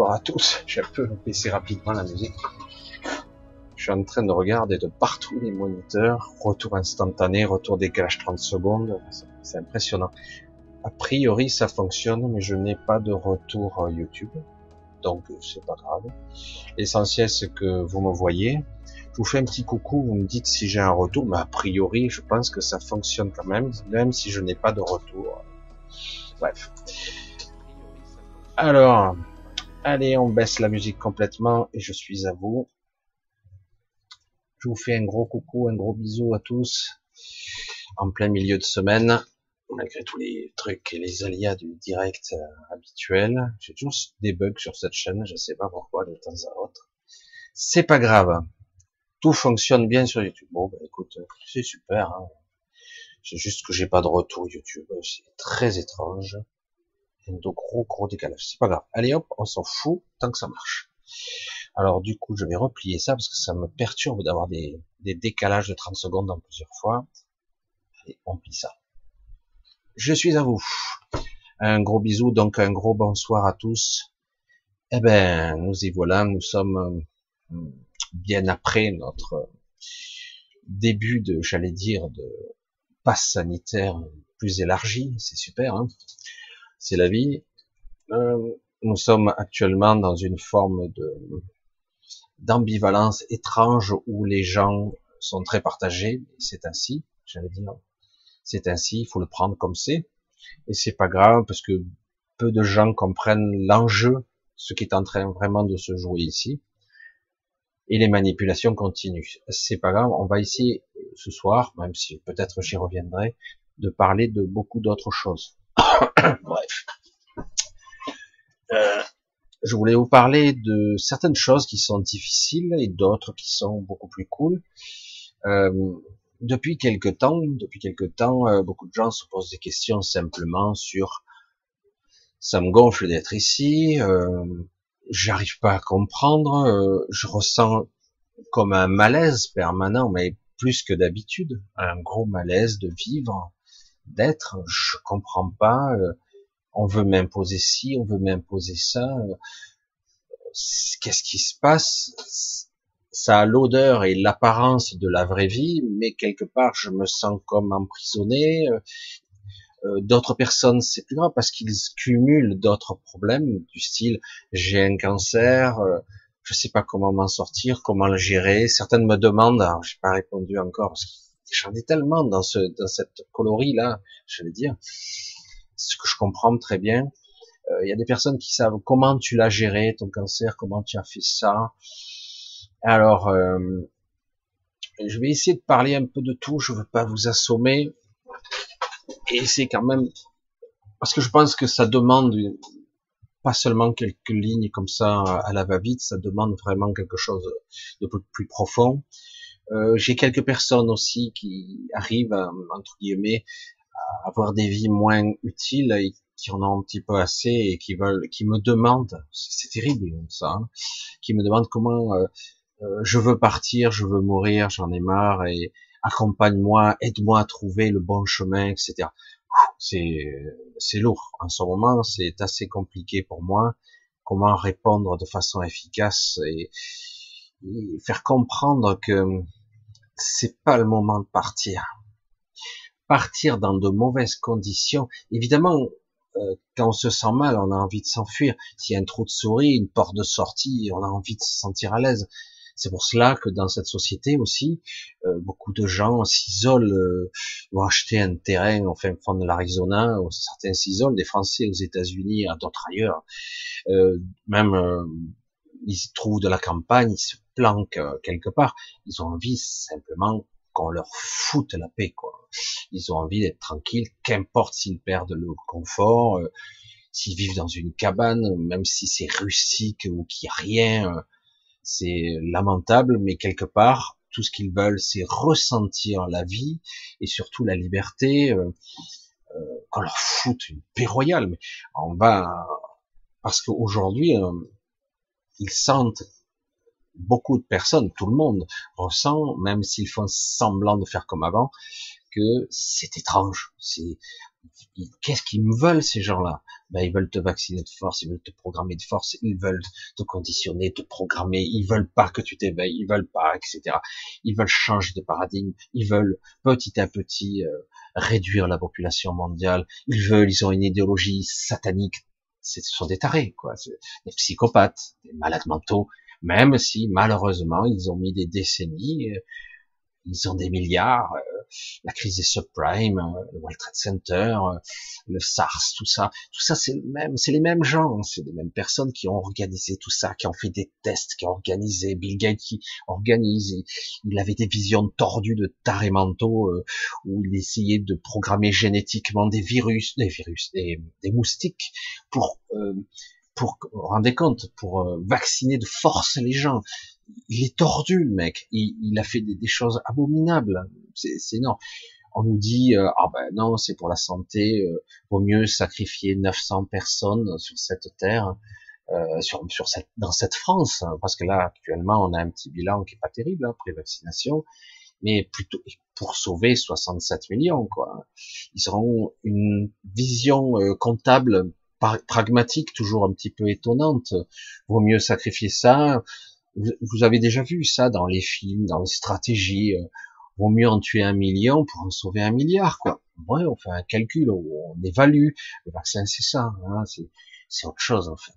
bonsoir à tous. J'ai un peu baissé rapidement la musique. Je suis en train de regarder de partout les moniteurs, retour instantané, retour décalage 30 secondes, c'est impressionnant. A priori ça fonctionne, mais je n'ai pas de retour YouTube, donc c'est pas grave. L'essentiel c'est que vous me voyez. Je vous fais un petit coucou, vous me dites si j'ai un retour, mais a priori je pense que ça fonctionne quand même, même si je n'ai pas de retour. Bref. Alors, allez, on baisse la musique complètement et je suis à vous. Je vous fais un gros coucou, un gros bisou à tous. En plein milieu de semaine, malgré tous les trucs et les aléas du direct euh, habituel. J'ai toujours des bugs sur cette chaîne, je sais pas pourquoi de temps à autre. C'est pas grave. Tout fonctionne bien sur YouTube. Bon, bah, écoute, c'est super. Hein. C'est juste que j'ai pas de retour YouTube. C'est très étrange. De gros gros décalage. C'est pas grave. Allez hop, on s'en fout tant que ça marche. Alors du coup, je vais replier ça parce que ça me perturbe d'avoir des, décalages de 30 secondes en plusieurs fois. Allez, on plie ça. Je suis à vous. Un gros bisou, donc un gros bonsoir à tous. Eh ben, nous y voilà, nous sommes euh, bien après notre début de, j'allais dire, de passe sanitaire plus élargi. C'est super, hein c'est la vie. Euh, nous sommes actuellement dans une forme d'ambivalence étrange où les gens sont très partagés. C'est ainsi, j'allais dire. C'est ainsi, il faut le prendre comme c'est. Et c'est pas grave parce que peu de gens comprennent l'enjeu, ce qui est en train vraiment de se jouer ici. Et les manipulations continuent. C'est pas grave, on va ici ce soir, même si peut-être j'y reviendrai, de parler de beaucoup d'autres choses. Bref. Euh, je voulais vous parler de certaines choses qui sont difficiles et d'autres qui sont beaucoup plus cool. Euh, depuis quelque temps, depuis quelque temps, euh, beaucoup de gens se posent des questions simplement sur ça me gonfle d'être ici, j'arrive pas à comprendre, je ressens comme un malaise permanent, mais plus que d'habitude, un gros malaise de vivre, d'être, je comprends pas, euh, on veut m'imposer ci, on veut m'imposer ça. Euh, qu'est-ce qui se passe? Ça a l'odeur et l'apparence de la vraie vie, mais quelque part, je me sens comme emprisonné. Euh, d'autres personnes, c'est plus grave parce qu'ils cumulent d'autres problèmes du style j'ai un cancer, je sais pas comment m'en sortir, comment le gérer. Certaines me demandent, alors j'ai pas répondu encore parce j'en ai tellement dans ce dans cette colorie là, je vais dire ce que je comprends très bien. Euh, il y a des personnes qui savent comment tu l'as géré, ton cancer, comment tu as fait ça. Alors, euh, je vais essayer de parler un peu de tout, je veux pas vous assommer. Et c'est quand même... Parce que je pense que ça demande pas seulement quelques lignes comme ça à la va-vite, ça demande vraiment quelque chose de plus profond. Euh, j'ai quelques personnes aussi qui arrivent, entre guillemets, avoir des vies moins utiles et qui en ont un petit peu assez et qui veulent, qui me demandent, c'est terrible ça, hein, qui me demandent comment euh, euh, je veux partir, je veux mourir, j'en ai marre et accompagne-moi, aide-moi à trouver le bon chemin, etc. C'est c'est lourd en ce moment, c'est assez compliqué pour moi. Comment répondre de façon efficace et, et faire comprendre que c'est pas le moment de partir partir dans de mauvaises conditions, évidemment, euh, quand on se sent mal, on a envie de s'enfuir. S'il y a un trou de souris, une porte de sortie, on a envie de se sentir à l'aise. C'est pour cela que dans cette société aussi, euh, beaucoup de gens s'isolent, euh, vont acheter un terrain au fin fond de l'Arizona, certains s'isolent, des Français aux États-Unis, à d'autres ailleurs. même ils trouvent de la campagne, ils se planquent quelque part. Ils ont envie simplement qu'on leur foute la paix, quoi. Ils ont envie d'être tranquilles, qu'importe s'ils perdent le confort, euh, s'ils vivent dans une cabane, même si c'est rustique ou qu'il n'y a rien, euh, c'est lamentable, mais quelque part, tout ce qu'ils veulent, c'est ressentir la vie et surtout la liberté, euh, qu'on leur foute une paix royale. Mais on va, parce qu'aujourd'hui, ils sentent beaucoup de personnes, tout le monde ressent, même s'ils font semblant de faire comme avant, que c'est étrange. C'est qu'est-ce qu'ils me veulent ces gens-là? Ben ils veulent te vacciner de force, ils veulent te programmer de force, ils veulent te conditionner, te programmer, ils veulent pas que tu t'éveilles, ils veulent pas, etc. Ils veulent changer de paradigme, ils veulent petit à petit euh, réduire la population mondiale, ils veulent, ils ont une idéologie satanique. Ce sont des tarés, quoi, des psychopathes, des malades mentaux, même si malheureusement ils ont mis des décennies euh, ils ont des milliards, euh, la crise des subprimes, euh, le World Trade Center, euh, le SARS, tout ça, tout ça c'est le même, c'est les mêmes gens, c'est les mêmes personnes qui ont organisé tout ça, qui ont fait des tests, qui ont organisé, Bill Gates qui organise, il avait des visions tordues de tarés mentaux où il essayait de programmer génétiquement des virus, des virus, des, des moustiques pour pour vous rendez compte, pour vacciner de force les gens il est tordu le mec. Il, a fait des, choses abominables. C'est énorme. On nous dit euh, ah ben non c'est pour la santé, euh, vaut mieux sacrifier 900 personnes sur cette terre, euh, sur, sur cette, dans cette France, hein, parce que là actuellement on a un petit bilan qui est pas terrible hein, pré-vaccination, mais plutôt pour sauver 67 millions quoi. Ils auront une vision euh, comptable pragmatique toujours un petit peu étonnante. Vaut mieux sacrifier ça vous avez déjà vu ça dans les films, dans les stratégies. Euh, vaut mieux en tuer un million pour en sauver un milliard, quoi. Ouais, on fait un calcul, on évalue. Le vaccin, c'est ça. Hein, c'est autre chose, en fait.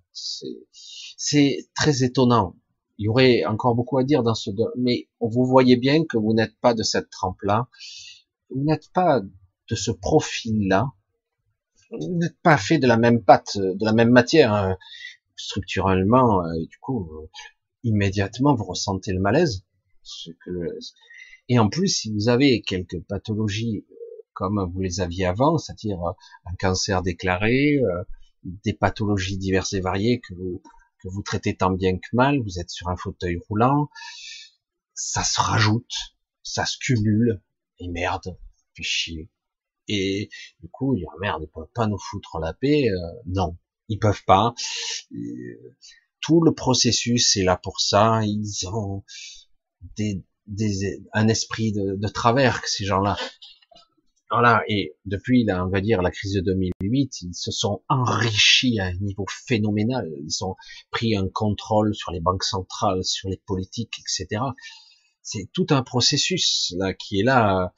C'est très étonnant. Il y aurait encore beaucoup à dire dans ce... Mais vous voyez bien que vous n'êtes pas de cette trempe-là. Vous n'êtes pas de ce profil-là. Vous n'êtes pas fait de la même pâte, de la même matière. Hein, structurellement, et du coup, immédiatement vous ressentez le malaise. Et en plus, si vous avez quelques pathologies euh, comme vous les aviez avant, c'est-à-dire euh, un cancer déclaré, euh, des pathologies diverses et variées que vous, que vous traitez tant bien que mal, vous êtes sur un fauteuil roulant, ça se rajoute, ça se cumule, et merde, puis chier. Et du coup, dit, merde, ils peuvent pas nous foutre la paix, non, ils peuvent pas tout le processus est là pour ça. Ils ont des, un esprit de, de travers, ces gens-là. Voilà. Et depuis, là, on va dire, la crise de 2008, ils se sont enrichis à un niveau phénoménal. Ils ont pris un contrôle sur les banques centrales, sur les politiques, etc. C'est tout un processus là qui est là.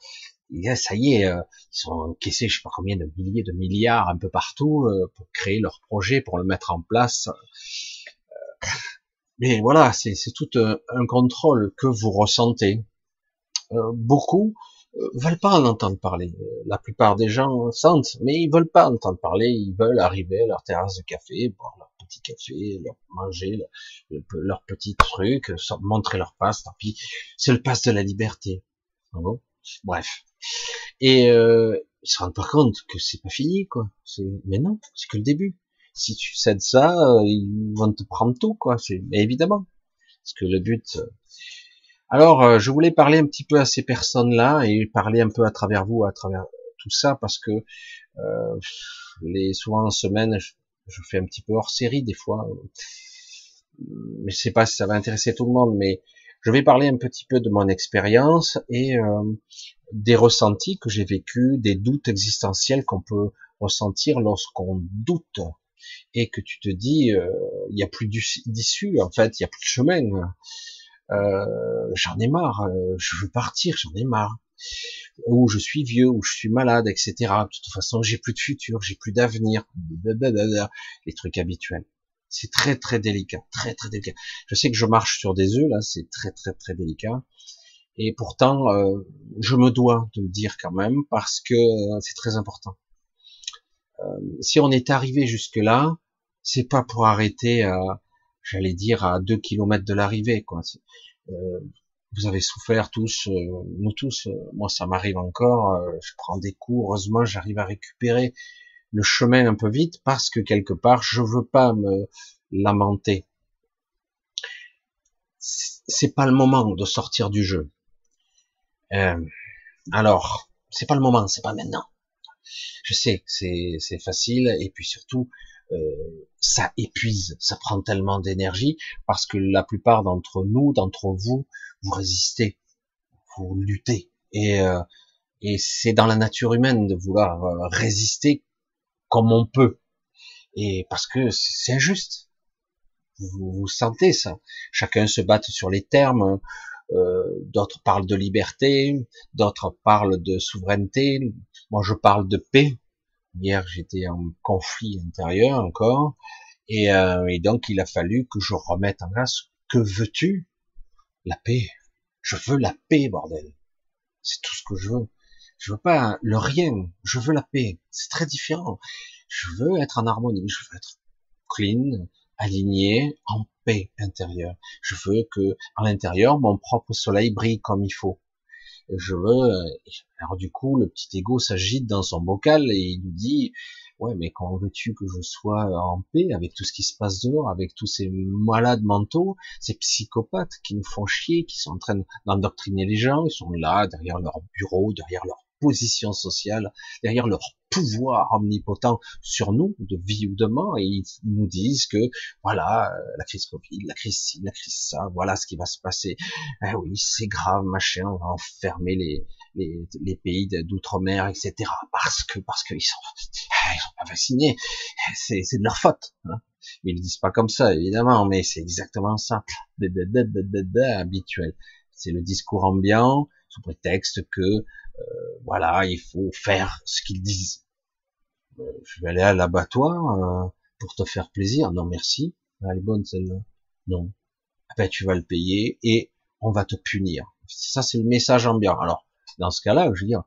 Et ça y est, euh, ils sont encaissés, je sais pas combien de milliers de milliards un peu partout euh, pour créer leur projet, pour le mettre en place. Mais voilà, c'est tout un, contrôle que vous ressentez. Euh, beaucoup euh, veulent pas en entendre parler. Euh, la plupart des gens sentent, mais ils veulent pas entendre parler. Ils veulent arriver à leur terrasse de café, boire leur petit café, leur manger leur, petit truc, montrer leur passe. Tant pis, c'est le passe de la liberté. Bref. Et euh, ils se rendent pas compte que c'est pas fini, quoi. Mais non, c'est que le début si tu cèdes ça, euh, ils vont te prendre tout, quoi. C'est évidemment, parce que le but. Euh. Alors, euh, je voulais parler un petit peu à ces personnes-là et parler un peu à travers vous, à travers tout ça, parce que euh, les souvent en semaine, je, fais un petit peu hors série des fois. Mais je sais pas si ça va intéresser tout le monde, mais je vais parler un petit peu de mon expérience et des ressentis que j'ai vécu, des doutes existentiels qu'on peut ressentir lorsqu'on doute. Et que tu te dis euh, il y a plus d'issue en fait il y a plus de chemin. Euh, j'en ai marre euh, je veux partir j'en ai marre. Ou je suis vieux ou je suis malade etc de toute façon j'ai plus de futur j'ai plus d'avenir. Les trucs habituels. C'est très très délicat très très délicat. Je sais que je marche sur des œufs là c'est très très très délicat et pourtant euh, je me dois de le dire quand même parce que c'est très important euh, si on est arrivé jusque là, c'est pas pour arrêter à, j'allais dire, à deux kilomètres de l'arrivée. Euh, vous avez souffert tous, euh, nous tous. moi, ça m'arrive encore. je prends des coups. Heureusement, j'arrive à récupérer le chemin un peu vite parce que quelque part, je veux pas me lamenter. C'est pas le moment de sortir du jeu. Alors, c'est pas le moment, c'est pas maintenant. Je sais que c'est facile et puis surtout euh, ça épuise, ça prend tellement d'énergie parce que la plupart d'entre nous, d'entre vous, vous résistez, vous luttez et euh, Et c'est dans la nature humaine de vouloir euh, résister comme on peut. Et parce que c'est injuste. Vous, vous sentez ça. Chacun se bat sur les termes. Euh, d'autres parlent de liberté, d'autres parlent de souveraineté. Moi, je parle de paix. Hier, j'étais en conflit intérieur encore. Et, euh, et, donc, il a fallu que je remette en place. Que veux-tu? La paix. Je veux la paix, bordel. C'est tout ce que je veux. Je veux pas le rien. Je veux la paix. C'est très différent. Je veux être en harmonie. Je veux être clean, aligné, en paix intérieure. Je veux que, à l'intérieur, mon propre soleil brille comme il faut. Je veux, alors du coup, le petit ego s'agite dans son bocal et il nous dit, ouais, mais quand veux-tu que je sois en paix avec tout ce qui se passe dehors, avec tous ces malades mentaux, ces psychopathes qui nous font chier, qui sont en train d'endoctriner les gens, ils sont là, derrière leur bureau, derrière leur position sociale, derrière leur pouvoir omnipotent sur nous, de vie ou de mort, et ils nous disent que voilà, euh, la crise Covid, la crise ci, la crise ça, voilà ce qui va se passer. Eh oui, c'est grave, machin, on va enfermer les, les, les pays d'outre-mer, etc. Parce que parce qu'ils sont, ils sont pas vaccinés, c'est de leur faute. Hein. Ils le disent pas comme ça, évidemment, mais c'est exactement ça, habituel. C'est le discours ambiant prétexte que euh, voilà, il faut faire ce qu'ils disent. Euh, je vais aller à l'abattoir euh, pour te faire plaisir. Non, merci. Elle est bonne celle-là. Non. Ben, tu vas le payer et on va te punir. Ça, c'est le message ambiant. Alors, dans ce cas-là, je veux dire,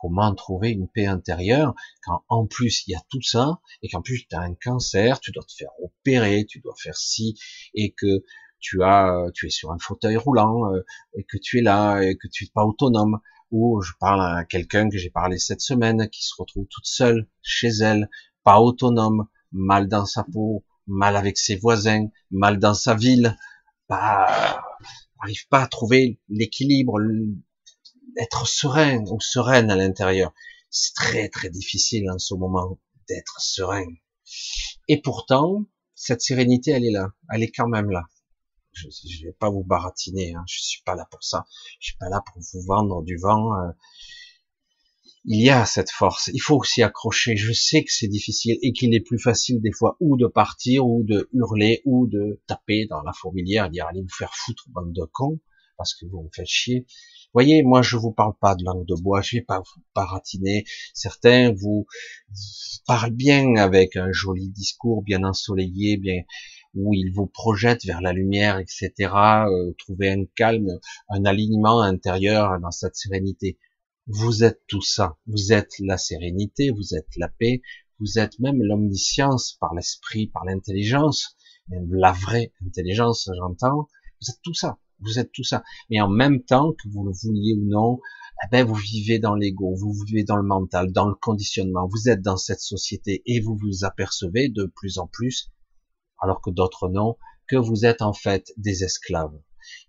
comment trouver une paix intérieure quand en plus il y a tout ça et qu'en plus tu as un cancer, tu dois te faire opérer, tu dois faire ci et que tu as tu es sur un fauteuil roulant et que tu es là et que tu es pas autonome ou je parle à quelqu'un que j'ai parlé cette semaine, qui se retrouve toute seule chez elle, pas autonome, mal dans sa peau, mal avec ses voisins, mal dans sa ville, pas, n'arrive pas à trouver l'équilibre, être serein ou sereine à l'intérieur. C'est très très difficile en ce moment d'être serein. Et pourtant, cette sérénité, elle est là, elle est quand même là je, je vais pas vous baratiner, hein, je suis pas là pour ça, je suis pas là pour vous vendre du vent. Euh. Il y a cette force, il faut s'y accrocher. Je sais que c'est difficile et qu'il est plus facile des fois ou de partir ou de hurler ou de taper dans la fourmilière et dire allez vous faire foutre bande de cons parce que vous me faites chier. voyez, moi je vous parle pas de langue de bois, je vais pas vous baratiner. Certains vous, vous parlent bien avec un joli discours bien ensoleillé, bien où il vous projette vers la lumière, etc. Euh, trouver un calme, un alignement intérieur dans cette sérénité. Vous êtes tout ça. Vous êtes la sérénité, vous êtes la paix, vous êtes même l'omniscience par l'esprit, par l'intelligence, la vraie intelligence, j'entends. Vous êtes tout ça. Vous êtes tout ça. Mais en même temps, que vous le vouliez ou non, eh ben, vous vivez dans l'ego, vous vivez dans le mental, dans le conditionnement. Vous êtes dans cette société et vous vous apercevez de plus en plus alors que d'autres non, que vous êtes en fait des esclaves.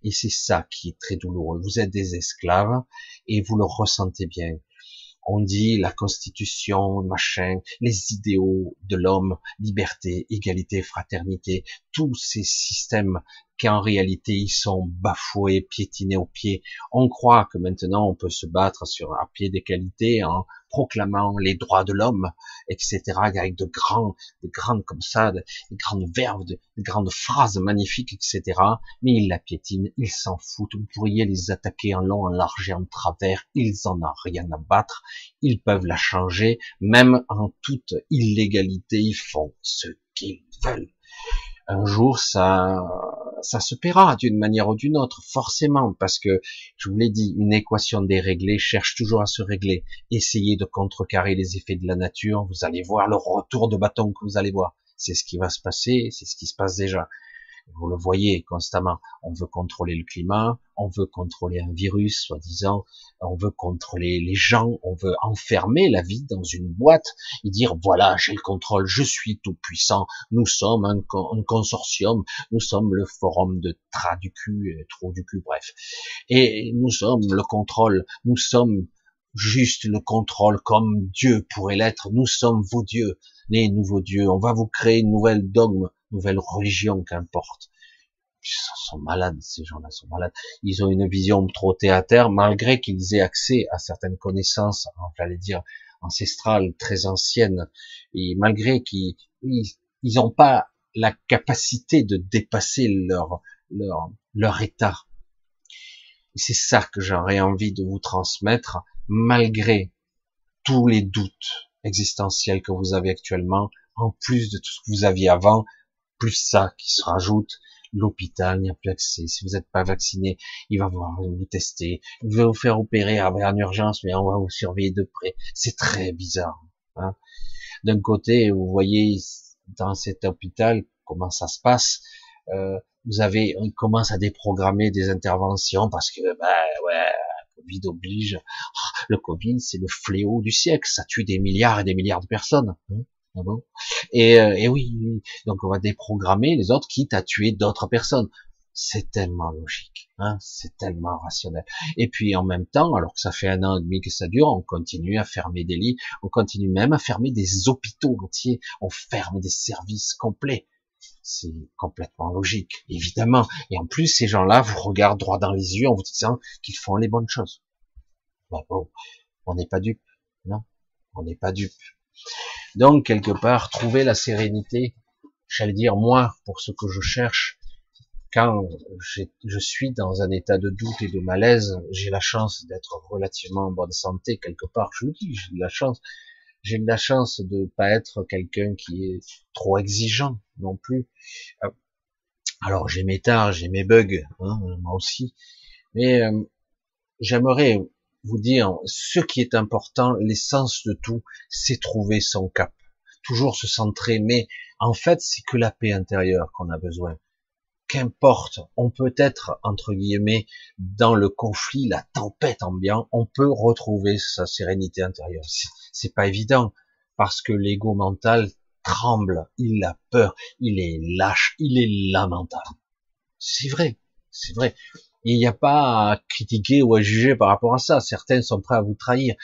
Et c'est ça qui est très douloureux. Vous êtes des esclaves et vous le ressentez bien. On dit la constitution, machin, les idéaux de l'homme, liberté, égalité, fraternité, tous ces systèmes qu'en réalité ils sont bafoués, piétinés au pied. On croit que maintenant on peut se battre sur un pied d'égalité en proclamant les droits de l'homme, etc., avec de grands, de grandes comme ça, de, grandes verbes, de, grandes phrases magnifiques, etc. Mais ils la piétinent, ils s'en foutent. Vous pourriez les attaquer en long, en large et en travers. Ils en ont rien à battre. Ils peuvent la changer, même en toute illégalité. Ils font ce qu'ils veulent un jour ça ça se paiera d'une manière ou d'une autre forcément parce que je vous l'ai dit une équation déréglée cherche toujours à se régler. Essayez de contrecarrer les effets de la nature vous allez voir le retour de bâton que vous allez voir. C'est ce qui va se passer c'est ce qui se passe déjà vous le voyez constamment. On veut contrôler le climat, on veut contrôler un virus, soi-disant, on veut contrôler les gens, on veut enfermer la vie dans une boîte et dire voilà, j'ai le contrôle, je suis tout puissant, nous sommes un, consortium, nous sommes le forum de tra du cul, trop du cul, bref. Et nous sommes le contrôle, nous sommes juste le contrôle comme Dieu pourrait l'être, nous sommes vos dieux, les nouveaux dieux, on va vous créer une nouvelle dogme, nouvelle religion, qu'importe. Ils sont malades, ces gens-là sont malades. Ils ont une vision trop théâtre, malgré qu'ils aient accès à certaines connaissances, j'allais dire, ancestrales, très anciennes, et malgré qu'ils n'ont pas la capacité de dépasser leur, leur, leur état. C'est ça que j'aurais envie de vous transmettre, malgré tous les doutes existentiels que vous avez actuellement, en plus de tout ce que vous aviez avant, plus ça qui se rajoute, l'hôpital n'y a plus accès. Si vous n'êtes pas vacciné, il va vous tester, il va vous faire opérer en urgence, mais on va vous surveiller de près. C'est très bizarre. Hein. D'un côté, vous voyez dans cet hôpital comment ça se passe. Euh, vous avez, on commence à déprogrammer des interventions parce que, bah ouais, Covid oblige. Ah, le Covid, c'est le fléau du siècle. Ça tue des milliards et des milliards de personnes. Ah euh, et oui, donc on va déprogrammer les autres, quitte à tuer d'autres personnes. C'est tellement logique, hein, c'est tellement rationnel. Et puis en même temps, alors que ça fait un an et demi que ça dure, on continue à fermer des lits, on continue même à fermer des hôpitaux entiers, on ferme des services complets. C'est complètement logique, évidemment. Et en plus, ces gens-là vous regardent droit dans les yeux en vous disant qu'ils font les bonnes choses. Bah bon, on n'est pas dupe, non, on n'est pas dupe. Donc, quelque part, trouver la sérénité, j'allais dire, moi, pour ce que je cherche, quand je suis dans un état de doute et de malaise, j'ai la chance d'être relativement en bonne santé, quelque part, je vous dis, j'ai de la chance. J'ai de la chance de pas être quelqu'un qui est trop exigeant non plus. Euh, alors j'ai mes tares, j'ai mes bugs, hein, moi aussi, mais euh, j'aimerais vous dire, ce qui est important, l'essence de tout, c'est trouver son cap. Toujours se centrer, mais en fait, c'est que la paix intérieure qu'on a besoin. Qu'importe, on peut être, entre guillemets, dans le conflit, la tempête ambiante, on peut retrouver sa sérénité intérieure. C'est pas évident, parce que l'ego mental tremble, il a peur, il est lâche, il est lamentable. C'est vrai, c'est vrai il n'y a pas à critiquer ou à juger par rapport à ça. Certains sont prêts à vous trahir.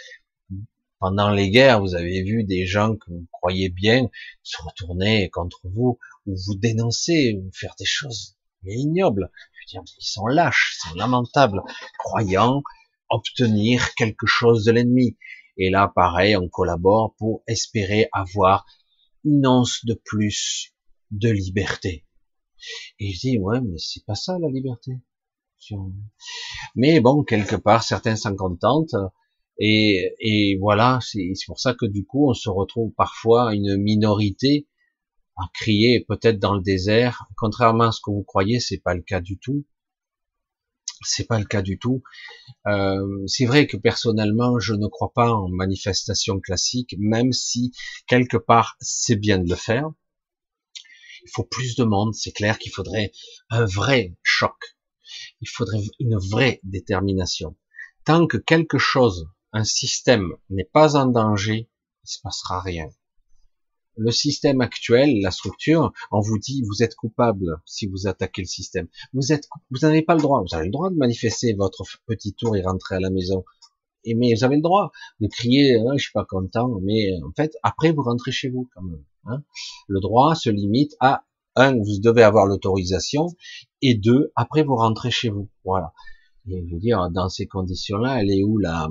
Pendant les guerres, vous avez vu des gens que vous croyez bien se retourner contre vous, ou vous dénoncer, ou faire des choses ignobles. Je veux dire, ils sont lâches, ils sont lamentables, croyant obtenir quelque chose de l'ennemi. Et là, pareil, on collabore pour espérer avoir une once de plus de liberté. Et je dis, ouais, mais c'est pas ça la liberté. Mais bon, quelque part, certains s'en contentent. Et, et voilà, c'est pour ça que du coup, on se retrouve parfois une minorité à crier peut-être dans le désert. Contrairement à ce que vous croyez, c'est pas le cas du tout. C'est pas le cas du tout. Euh, c'est vrai que personnellement, je ne crois pas en manifestation classique, même si quelque part c'est bien de le faire. Il faut plus de monde. C'est clair qu'il faudrait un vrai choc il faudrait une vraie détermination. Tant que quelque chose, un système n'est pas en danger, il se passera rien. Le système actuel, la structure, on vous dit vous êtes coupable si vous attaquez le système. Vous n'avez pas le droit. Vous avez le droit de manifester votre petit tour et rentrer à la maison. Mais vous avez le droit de crier, hein, je suis pas content. Mais en fait, après vous rentrez chez vous quand même. Hein. Le droit se limite à un, vous devez avoir l'autorisation, et deux, après vous rentrez chez vous. Voilà. Et je veux dire, dans ces conditions-là, elle est où la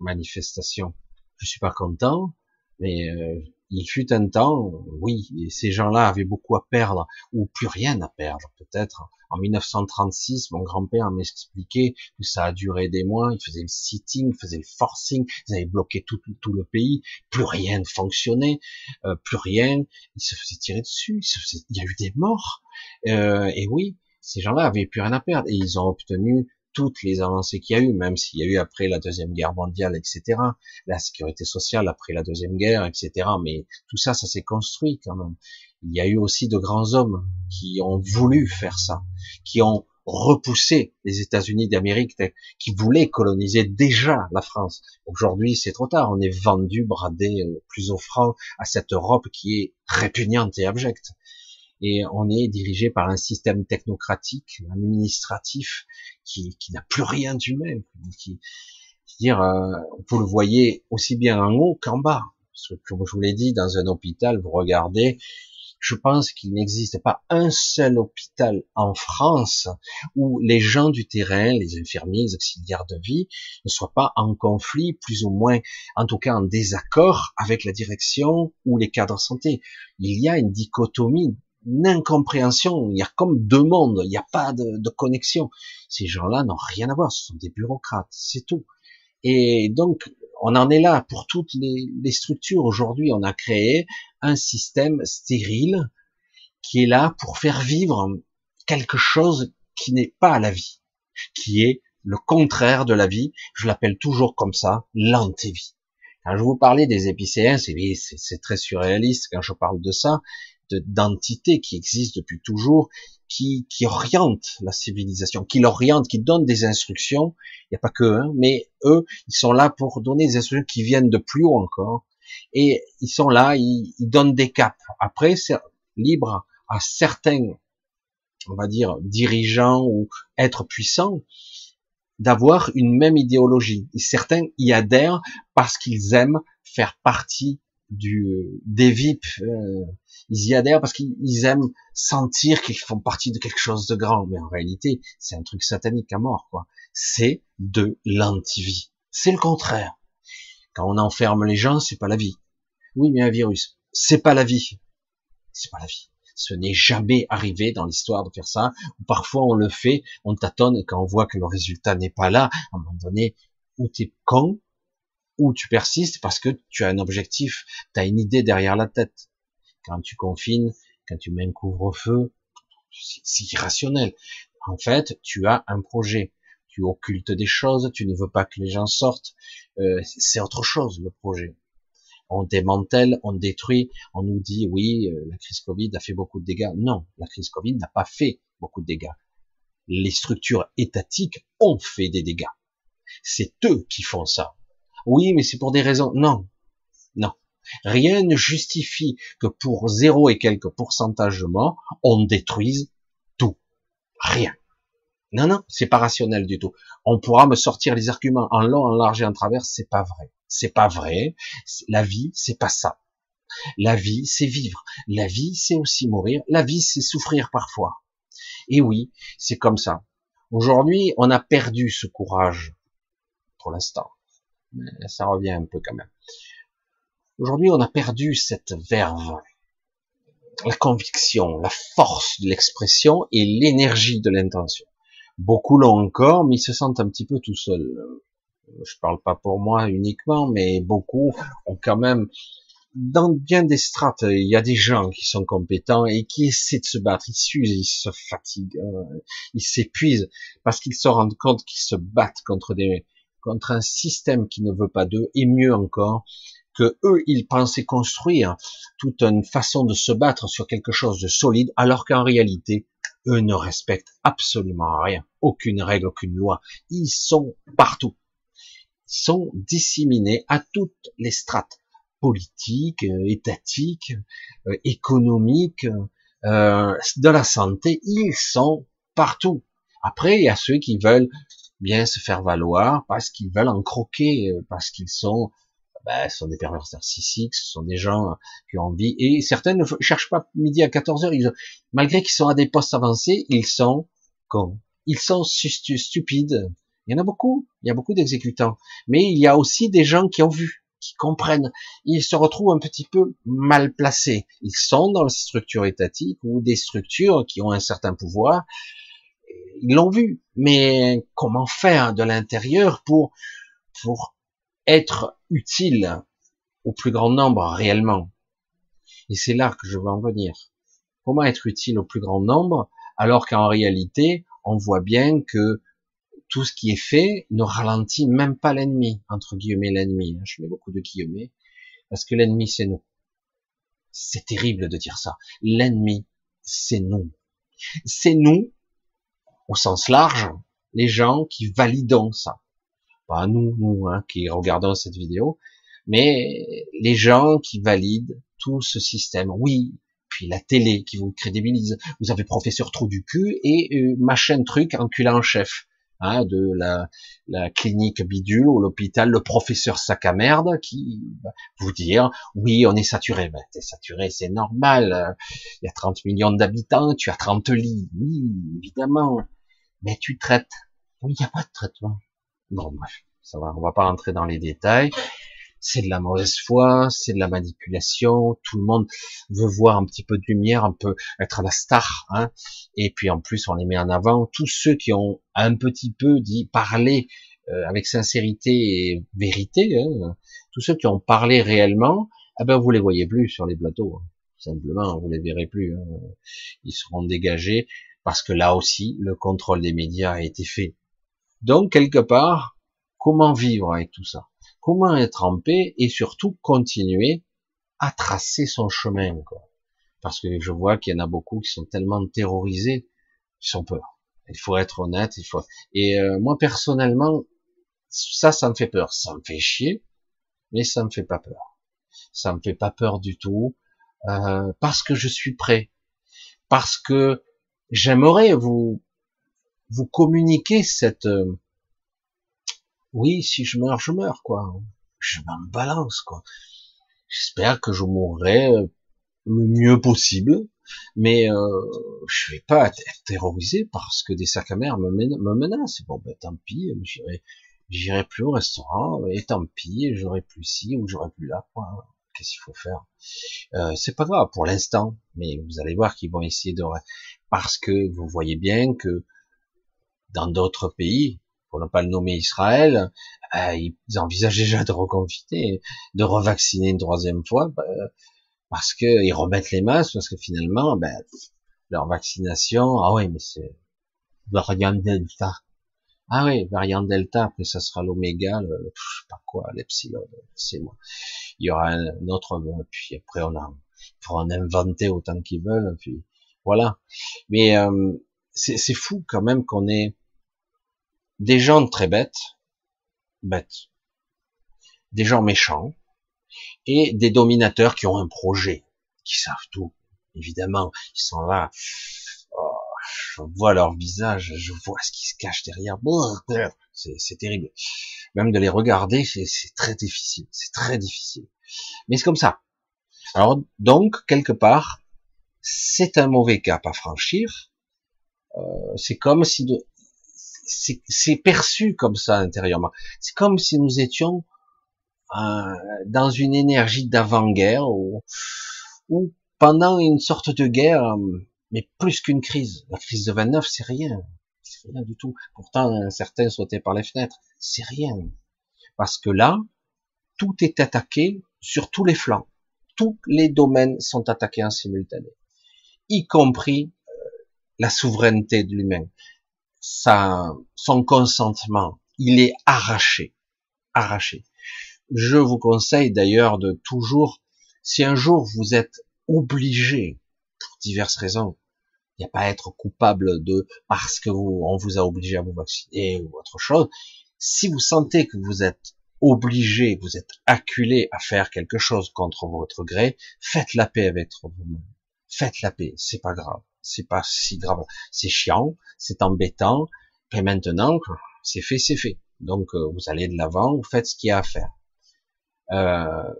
manifestation? Je suis pas content, mais euh, il fut un temps, oui, ces gens-là avaient beaucoup à perdre, ou plus rien à perdre, peut-être. En 1936, mon grand-père m'expliquait que ça a duré des mois, il faisait le sitting, il faisait le forcing, ils avaient bloqué tout, tout le pays, plus rien ne fonctionnait, euh, plus rien, ils se faisaient tirer dessus, il, y a eu des morts, euh, et oui, ces gens-là avaient plus rien à perdre, et ils ont obtenu toutes les avancées qu'il y a eu, même s'il y a eu après la deuxième guerre mondiale, etc., la sécurité sociale après la deuxième guerre, etc. Mais tout ça, ça s'est construit quand même. Il y a eu aussi de grands hommes qui ont voulu faire ça, qui ont repoussé les États-Unis d'Amérique, qui voulaient coloniser déjà la France. Aujourd'hui, c'est trop tard. On est vendu, bradé, plus offrant à cette Europe qui est répugnante et abjecte et on est dirigé par un système technocratique, administratif, qui, qui n'a plus rien d'humain. Qui, dire, euh, vous le voyez aussi bien en haut qu'en bas. Comme je vous l'ai dit, dans un hôpital, vous regardez, Je pense qu'il n'existe pas un seul hôpital en France où les gens du terrain, les infirmiers, les auxiliaires de vie, ne soient pas en conflit, plus ou moins, en tout cas en désaccord avec la direction ou les cadres santé. Il y a une dichotomie, une incompréhension. Il y a comme deux mondes. Il n'y a pas de, de connexion. Ces gens-là n'ont rien à voir. Ce sont des bureaucrates. C'est tout. Et donc, on en est là pour toutes les, structures. Aujourd'hui, on a créé un système stérile qui est là pour faire vivre quelque chose qui n'est pas la vie, qui est le contraire de la vie. Je l'appelle toujours comme ça, l'antévie. Quand je vous parlais des épicéens, c'est très surréaliste quand je parle de ça, d'entités qui existent depuis toujours, qui, qui orientent la civilisation, qui l'orientent, qui donnent des instructions. Il n'y a pas que eux, mais eux, ils sont là pour donner des instructions qui viennent de plus haut encore. Et ils sont là, ils, ils donnent des caps. Après, c'est libre à certains, on va dire, dirigeants ou êtres puissants d'avoir une même idéologie. Et certains y adhèrent parce qu'ils aiment faire partie du des VIP. Euh, ils y adhèrent parce qu'ils aiment sentir qu'ils font partie de quelque chose de grand. Mais en réalité, c'est un truc satanique à mort, quoi. C'est de l'antivie. C'est le contraire. Quand on enferme les gens, c'est pas la vie. Oui, mais un virus, c'est pas la vie. C'est pas la vie. Ce n'est jamais arrivé dans l'histoire de faire ça. Parfois, on le fait, on tâtonne, et quand on voit que le résultat n'est pas là, à un moment donné, ou t'es con, ou tu persistes parce que tu as un objectif, tu as une idée derrière la tête. Quand tu confines, quand tu mets un couvre-feu, c'est irrationnel. En fait, tu as un projet, tu occultes des choses, tu ne veux pas que les gens sortent. Euh, c'est autre chose le projet. On démantèle, on détruit, on nous dit oui, euh, la crise Covid a fait beaucoup de dégâts. Non, la crise Covid n'a pas fait beaucoup de dégâts. Les structures étatiques ont fait des dégâts. C'est eux qui font ça. Oui, mais c'est pour des raisons. Non, non. Rien ne justifie que pour zéro et quelques pourcentages de morts, on détruise tout. Rien. Non, non, c'est pas rationnel du tout. On pourra me sortir les arguments en long, en large et en travers, c'est pas vrai. C'est pas vrai. La vie, c'est pas ça. La vie, c'est vivre. La vie, c'est aussi mourir. La vie, c'est souffrir parfois. Et oui, c'est comme ça. Aujourd'hui, on a perdu ce courage, pour l'instant mais ça revient un peu quand même. Aujourd'hui, on a perdu cette verve, la conviction, la force de l'expression et l'énergie de l'intention. Beaucoup l'ont encore, mais ils se sentent un petit peu tout seuls. Je parle pas pour moi uniquement, mais beaucoup ont quand même, dans bien des strates, il y a des gens qui sont compétents et qui essaient de se battre. Ils s'usent, ils se fatiguent, euh, ils s'épuisent parce qu'ils se rendent compte qu'ils se battent contre des, contre un système qui ne veut pas d'eux, et mieux encore, que eux, ils pensaient construire toute une façon de se battre sur quelque chose de solide, alors qu'en réalité, eux ne respectent absolument rien, aucune règle, aucune loi. Ils sont partout. Ils sont disséminés à toutes les strates politiques, euh, étatiques, euh, économiques, euh, de la santé. Ils sont partout. Après, il y a ceux qui veulent bien se faire valoir parce qu'ils veulent en croquer, parce qu'ils sont, ben, sont des pervers narcissiques, ce sont des gens qui ont envie, et certains ne cherchent pas midi à 14 heures, ils, malgré qu'ils sont à des postes avancés, ils sont cons, ils sont stupides. Il y en a beaucoup, il y a beaucoup d'exécutants, mais il y a aussi des gens qui ont vu, qui comprennent, ils se retrouvent un petit peu mal placés. Ils sont dans les structures étatiques ou des structures qui ont un certain pouvoir, ils l'ont vu, mais comment faire de l'intérieur pour pour être utile au plus grand nombre réellement Et c'est là que je veux en venir. Comment être utile au plus grand nombre alors qu'en réalité, on voit bien que tout ce qui est fait ne ralentit même pas l'ennemi, entre guillemets l'ennemi. Hein. Je mets beaucoup de guillemets, parce que l'ennemi c'est nous. C'est terrible de dire ça. L'ennemi, c'est nous. C'est nous au sens large, les gens qui validons ça. Pas nous, nous, hein, qui regardons cette vidéo, mais les gens qui valident tout ce système. Oui, puis la télé qui vous crédibilise. Vous avez professeur trou du cul et euh, machin truc enculé en chef. hein, de la, la, clinique bidule ou l'hôpital, le professeur sac à merde qui va vous dire oui, on est saturé. Ben, t'es saturé, c'est normal. Il y a 30 millions d'habitants, tu as 30 lits. Oui, évidemment. Mais tu traites. Il n'y a pas de traitement. Bon, bref, ça va, on va pas rentrer dans les détails c'est de la mauvaise foi, c'est de la manipulation, tout le monde veut voir un petit peu de lumière, un peu être la star, hein, et puis en plus on les met en avant, tous ceux qui ont un petit peu dit parler euh, avec sincérité et vérité, hein, tous ceux qui ont parlé réellement, eh ben vous les voyez plus sur les plateaux, hein. simplement vous les verrez plus, hein. ils seront dégagés parce que là aussi le contrôle des médias a été fait. Donc quelque part, comment vivre avec tout ça? Comment être en paix et surtout continuer à tracer son chemin, quoi? Parce que je vois qu'il y en a beaucoup qui sont tellement terrorisés, qui sont peur. Il faut être honnête, il faut. Et euh, moi personnellement, ça, ça me fait peur. Ça me fait chier, mais ça me fait pas peur. Ça me fait pas peur du tout, euh, parce que je suis prêt, parce que j'aimerais vous vous communiquer cette euh, oui, si je meurs, je meurs, quoi. Je m'en balance, quoi. J'espère que je mourrai euh, le mieux possible, mais euh, je vais pas être terrorisé parce que des sacs à mer me, menacent. Bon, ben tant pis, j'irai, j'irai plus au restaurant, et tant pis, j'aurai plus ci ou j'aurai plus là, quoi. Qu'est-ce qu'il faut faire? Euh, C'est pas grave pour l'instant, mais vous allez voir qu'ils vont essayer de parce que vous voyez bien que dans d'autres pays, pour ne pas le nommer Israël, euh, ils envisagent déjà de reconfiner, de revacciner une troisième fois, bah, parce que ils remettent les masques, parce que finalement, ben, leur vaccination, ah oui, mais c'est variant Delta. Ah oui, variant Delta, après ça sera l'oméga, le, je sais pas quoi, l'epsilon, c'est moi. Il y aura un autre, puis après on a, pour en inventer autant qu'ils veulent, puis voilà. Mais euh, c'est fou quand même qu'on ait des gens très bêtes, bêtes, des gens méchants, et des dominateurs qui ont un projet, qui savent tout. Évidemment, ils sont là. Oh, je vois leur visage, je vois ce qui se cache derrière. C'est terrible. Même de les regarder, c'est très difficile. C'est très difficile. Mais c'est comme ça. Alors donc, quelque part, c'est un mauvais cap à franchir. Euh, c'est comme si de, c'est perçu comme ça intérieurement. C'est comme si nous étions euh, dans une énergie d'avant-guerre ou, ou, pendant une sorte de guerre, mais plus qu'une crise. La crise de 29, c'est rien. C'est rien du tout. Pourtant, certains sautaient par les fenêtres. C'est rien. Parce que là, tout est attaqué sur tous les flancs. Tous les domaines sont attaqués en simultané. Y compris euh, la souveraineté de l'humain son consentement, il est arraché, arraché. Je vous conseille d'ailleurs de toujours, si un jour vous êtes obligé, pour diverses raisons, il n'y a pas à être coupable de parce que vous, on vous a obligé à vous vacciner ou autre chose. Si vous sentez que vous êtes obligé, vous êtes acculé à faire quelque chose contre votre gré, faites la paix avec vous-même. Faites la paix, c'est pas grave c'est pas si grave. C'est chiant, c'est embêtant, et maintenant, c'est fait, c'est fait. Donc, euh, vous allez de l'avant, vous faites ce qu'il y a à faire. Euh,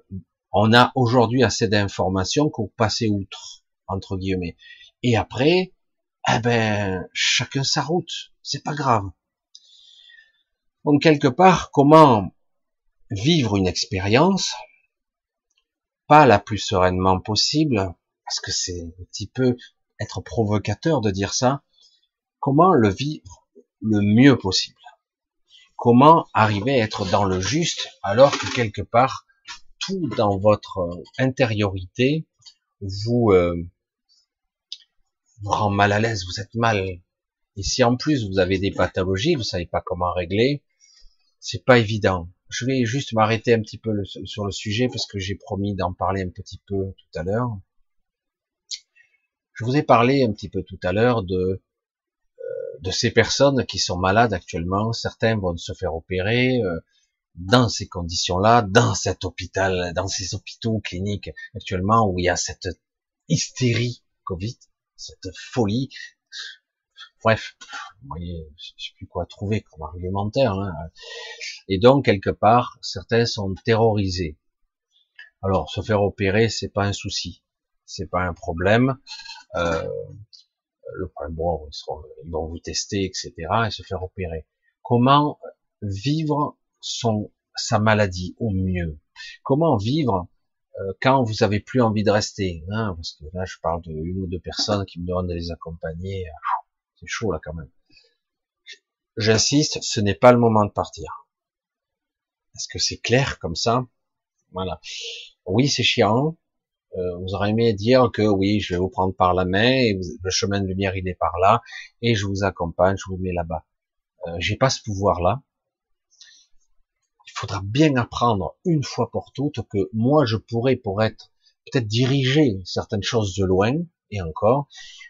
on a aujourd'hui assez d'informations pour passer outre, entre guillemets. Et après, eh ben, chacun sa route. C'est pas grave. Donc, quelque part, comment vivre une expérience, pas la plus sereinement possible, parce que c'est un petit peu être provocateur de dire ça, comment le vivre le mieux possible? Comment arriver à être dans le juste alors que quelque part tout dans votre intériorité vous euh, vous rend mal à l'aise, vous êtes mal. Et si en plus vous avez des pathologies, vous savez pas comment régler, c'est pas évident. Je vais juste m'arrêter un petit peu sur le sujet parce que j'ai promis d'en parler un petit peu tout à l'heure. Je vous ai parlé un petit peu tout à l'heure de euh, de ces personnes qui sont malades actuellement. Certains vont se faire opérer euh, dans ces conditions-là, dans cet hôpital, dans ces hôpitaux cliniques actuellement où il y a cette hystérie Covid, cette folie. Bref, vous voyez, je sais plus quoi trouver comme argumentaire. Hein. Et donc quelque part, certains sont terrorisés. Alors, se faire opérer, c'est pas un souci, c'est pas un problème. Euh, le problème, bon, ils, vont vous tester, etc., et se faire opérer. Comment vivre son sa maladie au mieux? Comment vivre euh, quand vous avez plus envie de rester hein? Parce que là, je parle de une ou deux personnes qui me demandent de les accompagner. C'est chaud là quand même. J'insiste, ce n'est pas le moment de partir. Est-ce que c'est clair comme ça? Voilà. Oui, c'est chiant. Euh, vous aurez aimé dire que oui, je vais vous prendre par la main le chemin de lumière il est par là et je vous accompagne, je vous mets là-bas. Euh, J'ai pas ce pouvoir-là. Il faudra bien apprendre une fois pour toutes que moi je pourrais pour être peut-être diriger certaines choses de loin et encore,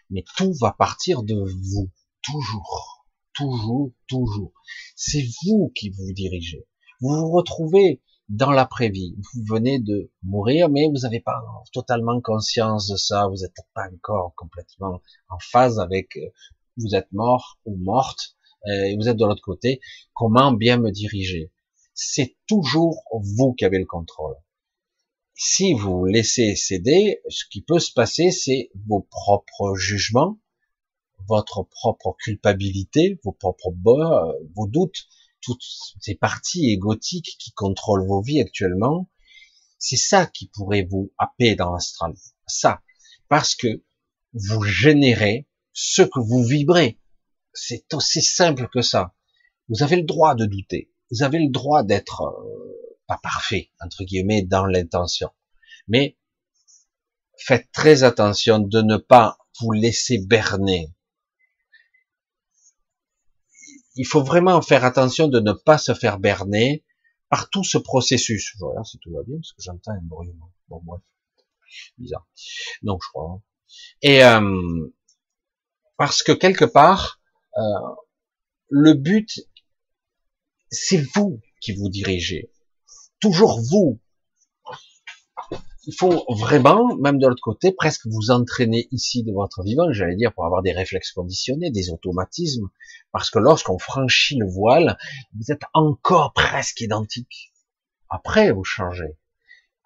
mais tout va partir de vous, toujours, toujours, toujours. C'est vous qui vous dirigez. Vous vous retrouvez dans l'après-vie. Vous venez de mourir, mais vous n'avez pas totalement conscience de ça. Vous n'êtes pas encore complètement en phase avec euh, vous êtes mort ou morte euh, et vous êtes de l'autre côté. Comment bien me diriger? C'est toujours vous qui avez le contrôle. Si vous laissez céder, ce qui peut se passer, c'est vos propres jugements, votre propre culpabilité, vos propres euh, vos doutes, toutes ces parties égotiques qui contrôlent vos vies actuellement, c'est ça qui pourrait vous happer dans l'astral. Ça. Parce que vous générez ce que vous vibrez. C'est aussi simple que ça. Vous avez le droit de douter. Vous avez le droit d'être euh, pas parfait, entre guillemets, dans l'intention. Mais faites très attention de ne pas vous laisser berner il faut vraiment faire attention de ne pas se faire berner par tout ce processus. Je regarde si tout va bien, parce que j'entends un bruit. Bon, bref. Bizarre. Donc, je crois. Et euh, parce que quelque part, euh, le but, c'est vous qui vous dirigez. Toujours vous il faut vraiment, même de l'autre côté, presque vous entraîner ici de votre vivant, j'allais dire, pour avoir des réflexes conditionnés, des automatismes, parce que lorsqu'on franchit le voile, vous êtes encore presque identique. Après, vous changez.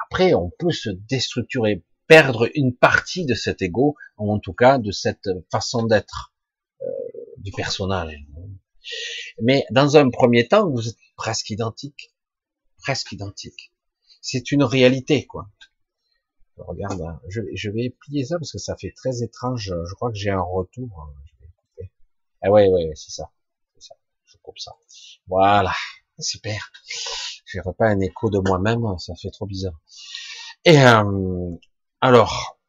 Après, on peut se déstructurer, perdre une partie de cet ego, ou en tout cas de cette façon d'être euh, du personnage. Mais dans un premier temps, vous êtes presque identique, presque identique. C'est une réalité, quoi regarde, hein. je, je, vais plier ça parce que ça fait très étrange. Je crois que j'ai un retour. Hein. Je vais couper. Ah ouais, ouais, c'est ça. Ça. Je coupe ça. Voilà. Super. J'ai pas un écho de moi-même. Ça fait trop bizarre. Et euh, alors,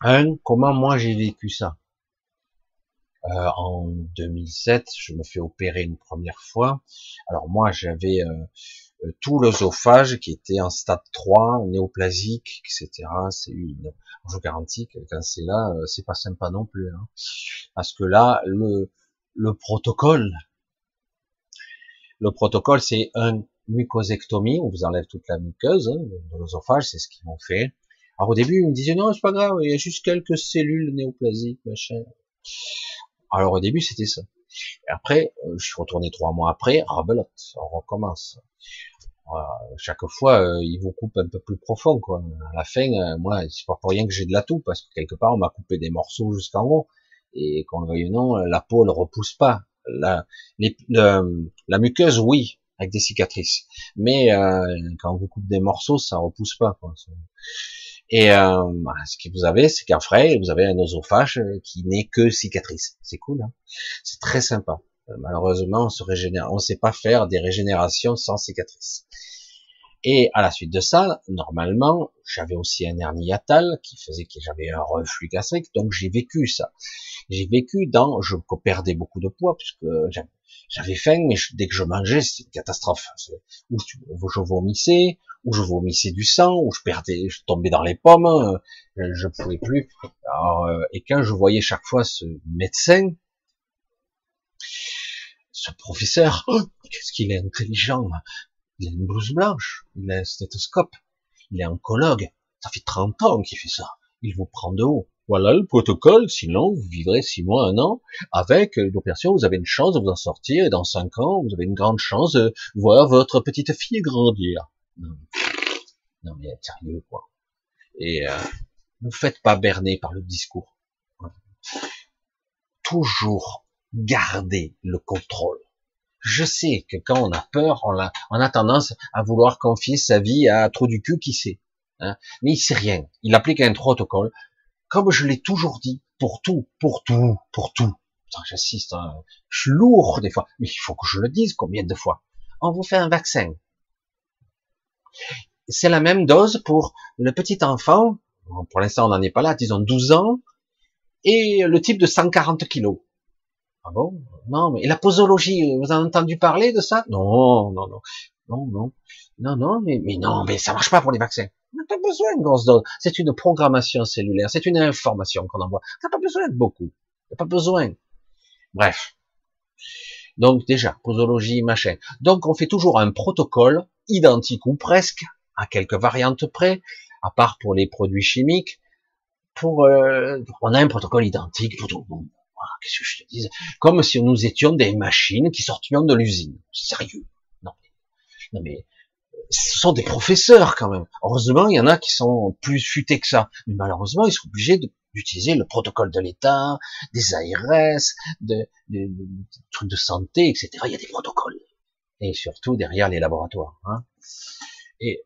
un, comment moi j'ai vécu ça? Euh, En 2007, je me fais opérer une première fois. Alors moi, j'avais euh, tout l'œsophage qui était en stade 3, néoplasique, etc. C'est une, je garantis que quand c'est là, euh, c'est pas sympa non plus, hein. parce que là, le, le protocole, le protocole, c'est un mucosectomie, on vous enlève toute la muqueuse hein, de l'œsophage, c'est ce qu'ils m'ont fait. Alors au début, ils me disaient non, c'est pas grave, il y a juste quelques cellules néoplasiques, machin. Alors au début, c'était ça. Et après, euh, je suis retourné trois mois après, rabelote, on recommence chaque fois, euh, il vous coupe un peu plus profond, quoi. À la fin, euh, moi, c'est pas pour rien que j'ai de la toux, parce que quelque part, on m'a coupé des morceaux jusqu'en haut, et qu'on le veuille ou non, la peau ne repousse pas. La, la muqueuse, oui, avec des cicatrices, mais euh, quand on vous coupe des morceaux, ça repousse pas. Quoi. Et ce que vous avez, c'est qu'en frais, vous avez un oesophage qui n'est que cicatrice. C'est cool, hein c'est très sympa. Euh, malheureusement, on se régénère, on sait pas faire des régénérations sans cicatrices. Et à la suite de ça, normalement, j'avais aussi un hernie hiatal qui faisait que j'avais un reflux gastrique, donc j'ai vécu ça. J'ai vécu dans, je perdais beaucoup de poids puisque j'avais faim, mais dès que je mangeais, c'était une catastrophe. Ou je vomissais, ou je vomissais du sang, ou je perdais, je tombais dans les pommes, euh, je, pouvais plus. Euh, et quand je voyais chaque fois ce médecin, ce professeur, oh, qu'est-ce qu'il est intelligent, il a une blouse blanche, il a un stéthoscope, il est oncologue, ça fait 30 ans qu'il fait ça, il vous prend de haut, Voilà le protocole, sinon vous vivrez six mois, un an, avec l'opération, vous avez une chance de vous en sortir, et dans cinq ans, vous avez une grande chance de voir votre petite fille grandir. Non, non mais sérieux, quoi. Et euh, ne faites pas berner par le discours. Toujours garder le contrôle. Je sais que quand on a peur, on a, tendance à vouloir confier sa vie à trop du cul qui sait. Hein. Mais il sait rien. Il applique un protocole comme je l'ai toujours dit, pour tout, pour tout, pour tout. J'assiste, hein. je suis lourd des fois, mais il faut que je le dise combien de fois. On vous fait un vaccin. C'est la même dose pour le petit enfant, pour l'instant on n'en est pas là, disons 12 ans, et le type de 140 kilos. Ah bon? Non, mais la posologie, vous en avez entendu parler de ça? Non, non, non, non, non, non, non, mais, mais non, mais ça marche pas pour les vaccins. On n'a pas besoin de grosse dose. C'est une programmation cellulaire, c'est une information qu'on envoie. On n'a pas besoin de beaucoup. On n'a pas besoin. Bref. Donc déjà, posologie, machin. Donc on fait toujours un protocole identique ou presque, à quelques variantes près, à part pour les produits chimiques. Pour, euh, on a un protocole identique pour tout le monde. Qu'est-ce que je te dis Comme si nous étions des machines qui sortions de l'usine. Sérieux? Non. Non mais ce sont des professeurs quand même. Heureusement, il y en a qui sont plus futés que ça. Mais malheureusement, ils sont obligés d'utiliser le protocole de l'État, des ARS, de, de, trucs de santé, etc. Il y a des protocoles. Et surtout derrière les laboratoires. Hein. Et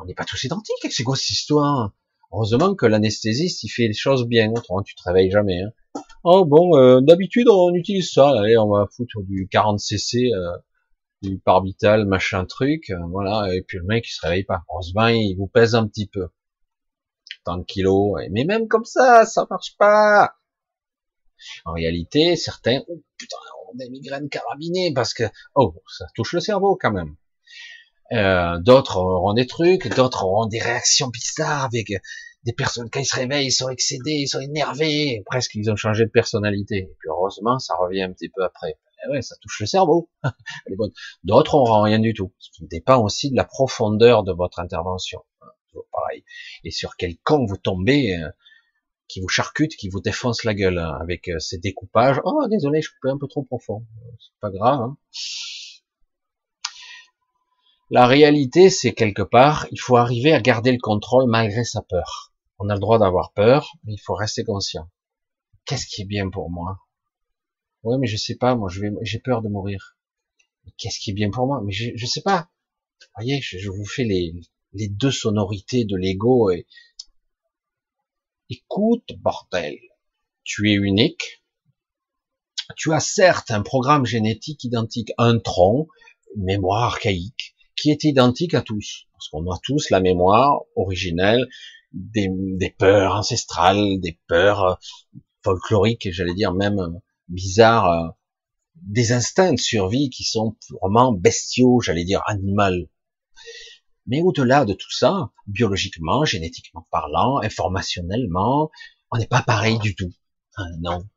on n'est pas tous identiques. C'est quoi cette histoire Heureusement que l'anesthésiste, il fait les choses bien. Autrement, tu te réveilles jamais. Hein. Oh bon, euh, d'habitude, on utilise ça. Allez, on va foutre du 40 cc. Euh, du parbital, machin truc, euh, voilà, et puis le mec il se réveille pas. Heureusement, il vous pèse un petit peu. Tant de kilos, mais même comme ça, ça marche pas. En réalité, certains, oh putain, ont des migraines carabinées parce que, oh, ça touche le cerveau quand même. Euh, d'autres auront des trucs, d'autres auront des réactions bizarres avec des personnes quand ils se réveillent, ils sont excédés, ils sont énervés, presque ils ont changé de personnalité. Et puis heureusement, ça revient un petit peu après. Eh ouais, ça touche le cerveau. D'autres n'auront rien du tout. Ça dépend aussi de la profondeur de votre intervention. pareil. Et sur quel camp vous tombez, euh, qui vous charcute, qui vous défonce la gueule hein, avec euh, ces découpages. Oh, désolé, je coupais un peu trop profond. C'est pas grave. Hein. La réalité, c'est quelque part, il faut arriver à garder le contrôle malgré sa peur. On a le droit d'avoir peur, mais il faut rester conscient. Qu'est-ce qui est bien pour moi? Ouais, mais je sais pas, moi, j'ai peur de mourir. Qu'est-ce qui est bien pour moi? Mais je, je sais pas. Vous voyez, je, vous fais les, deux sonorités de l'ego et écoute, bordel, tu es unique. Tu as certes un programme génétique identique, un tronc, mémoire archaïque, qui est identique à tous. Parce qu'on a tous la mémoire originelle des, des peurs ancestrales, des peurs folkloriques, j'allais dire même bizarres, euh, des instincts de survie qui sont vraiment bestiaux, j'allais dire animal. Mais au-delà de tout ça, biologiquement, génétiquement parlant, informationnellement, on n'est pas pareil du tout. Hein, non.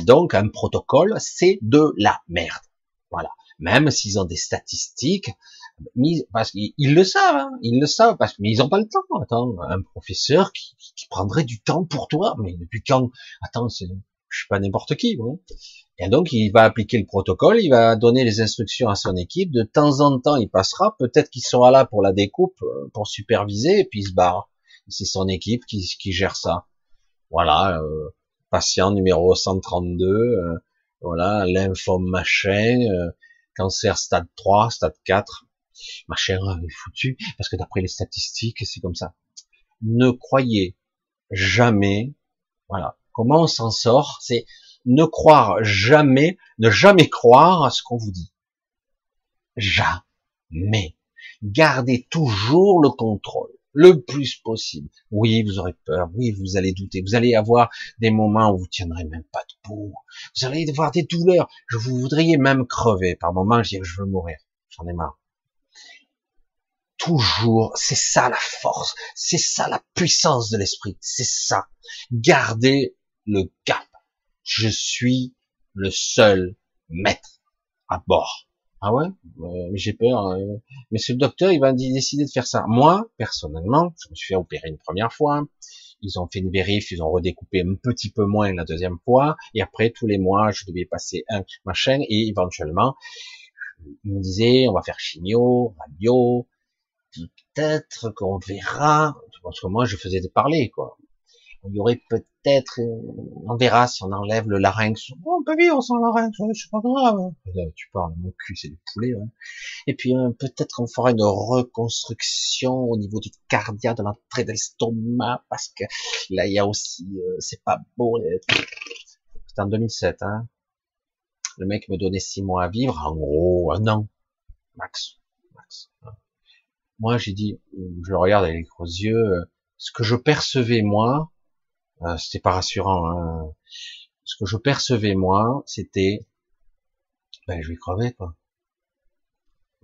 Donc un protocole, c'est de la merde. Voilà. Même s'ils ont des statistiques, parce qu'ils le savent, hein, ils le savent, parce mais ils ont pas le temps. Attends, un professeur qui, qui prendrait du temps pour toi, mais depuis quand? Attends, c'est je suis pas n'importe qui. Bon. Et donc, il va appliquer le protocole, il va donner les instructions à son équipe. De temps en temps, il passera. Peut-être qu'il sera là pour la découpe, euh, pour superviser, et puis il se barre. C'est son équipe qui, qui, gère ça. Voilà, euh, patient numéro 132, euh, voilà, lymphome machin, euh, cancer stade 3, stade 4, machin est foutu, parce que d'après les statistiques, c'est comme ça. Ne croyez jamais, voilà, Comment on s'en sort? C'est ne croire jamais, ne jamais croire à ce qu'on vous dit. Jamais. Gardez toujours le contrôle, le plus possible. Oui, vous aurez peur, oui, vous allez douter, vous allez avoir des moments où vous tiendrez même pas debout, vous allez avoir des douleurs, je vous voudriez même crever. Par moments, je veux mourir, j'en ai marre toujours, c'est ça la force, c'est ça la puissance de l'esprit, c'est ça. Gardez le cap. Je suis le seul maître à bord. Ah ouais, euh, j'ai peur. Hein. mais ce docteur, il va décider de faire ça. Moi, personnellement, je me suis fait opérer une première fois. ils ont fait une vérif, ils ont redécoupé un petit peu moins la deuxième fois, et après tous les mois, je devais passer un machin, et éventuellement, ils me disaient, on va faire chimio, radio, peut-être qu'on verra, parce que moi je faisais des parler, quoi. Il y aurait peut-être, on verra si on enlève le larynx. Oh, on peut vivre sans larynx, c'est pas grave. tu parles, mon cul, c'est du poulet. Et puis euh, peut-être on fera une reconstruction au niveau du cardia, de l'entrée de l'estomac, parce que là il y a aussi, euh, c'est pas beau. C'était en 2007, hein. Le mec me donnait six mois à vivre, en gros un an, max, max. Moi j'ai dit, je le regarde avec les gros yeux, euh, ce que je percevais moi, euh, c'était pas rassurant. Hein. Ce que je percevais moi, c'était, ben je vais crever quoi.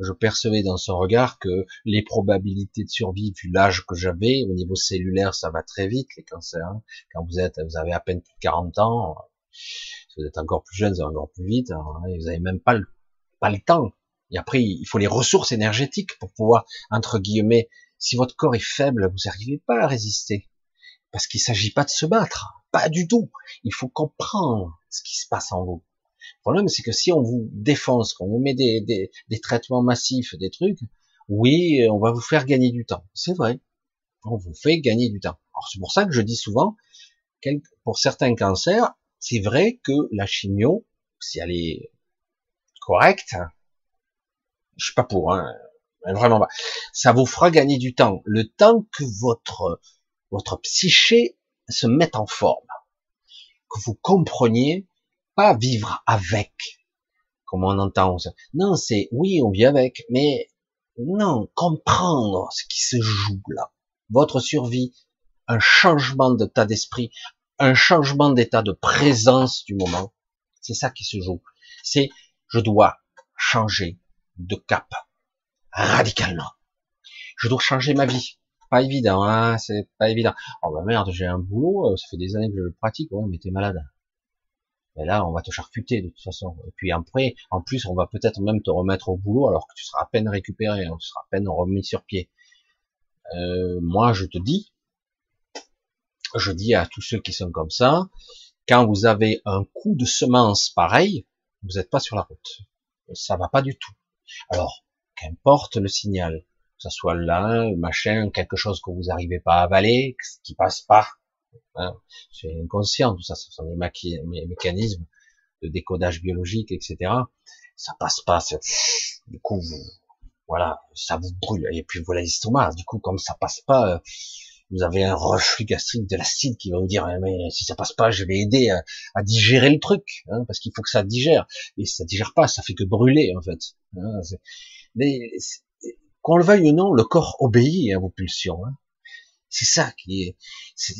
Je percevais dans son regard que les probabilités de survie, vu l'âge que j'avais, au niveau cellulaire, ça va très vite les cancers. Hein. Quand vous êtes, vous avez à peine plus de 40 ans, si vous êtes encore plus jeune, ça va encore plus vite. Hein. Vous avez même pas le, pas le temps. Et après, il faut les ressources énergétiques pour pouvoir, entre guillemets, si votre corps est faible, vous n'arrivez pas à résister. Parce qu'il s'agit pas de se battre, pas du tout. Il faut comprendre ce qui se passe en vous. Le problème, c'est que si on vous défonce, qu'on vous met des, des, des, traitements massifs, des trucs, oui, on va vous faire gagner du temps. C'est vrai. On vous fait gagner du temps. Alors c'est pour ça que je dis souvent, pour certains cancers, c'est vrai que la chimio, si elle est correcte, je suis pas pour, hein, vraiment pas. Ça vous fera gagner du temps. Le temps que votre votre psyché se mette en forme, que vous compreniez pas vivre avec, comme on entend. Non, c'est oui, on vit avec, mais non, comprendre ce qui se joue là. Votre survie, un changement d'état d'esprit, un changement d'état de présence du moment. C'est ça qui se joue. C'est je dois changer de cap radicalement. Je dois changer ma vie pas évident, hein, c'est pas évident. Oh bah merde, j'ai un boulot, euh, ça fait des années que je le pratique, ouais, mais t'es malade. Et là, on va te charcuter de toute façon. Et puis après, en plus, on va peut-être même te remettre au boulot alors que tu seras à peine récupéré, hein, tu seras à peine remis sur pied. Euh, moi, je te dis, je dis à tous ceux qui sont comme ça, quand vous avez un coup de semence pareil, vous n'êtes pas sur la route. Ça va pas du tout. Alors, qu'importe le signal, ça soit là, machin, quelque chose que vous n'arrivez pas à avaler, qui passe pas. Hein, c'est inconscient, tout ça, ce sont des mécanismes de décodage biologique, etc. Ça passe pas. Du coup, voilà, ça vous brûle. Et puis voilà l'estomac. Du coup, comme ça passe pas, vous avez un reflux gastrique de l'acide qui va vous dire, mais si ça passe pas, je vais aider à, digérer le truc, hein, parce qu'il faut que ça digère. Et ça digère pas, ça fait que brûler en fait. Hein, qu'on le veuille ou non, le corps obéit à vos pulsions. Hein. C'est ça qui est,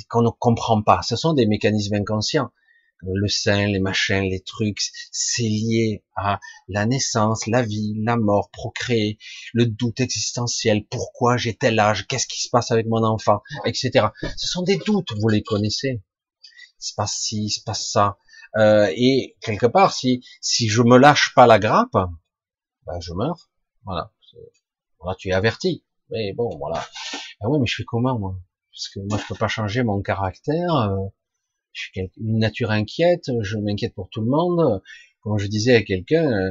qu'on ne comprend pas. Ce sont des mécanismes inconscients. Le sein, les machins, les trucs, c'est lié à la naissance, la vie, la mort, procréer, le doute existentiel. Pourquoi j'ai tel âge Qu'est-ce qui se passe avec mon enfant Etc. Ce sont des doutes, vous les connaissez. Il se passe ci, il se passe ça. Euh, et quelque part, si si je me lâche pas la grappe, ben je meurs. Voilà. Là, tu es averti. Mais bon, voilà. Ah ouais, mais je fais comment, moi? Parce que moi, je peux pas changer mon caractère. Euh, je suis une nature inquiète. Je m'inquiète pour tout le monde. Comme je disais à quelqu'un, euh,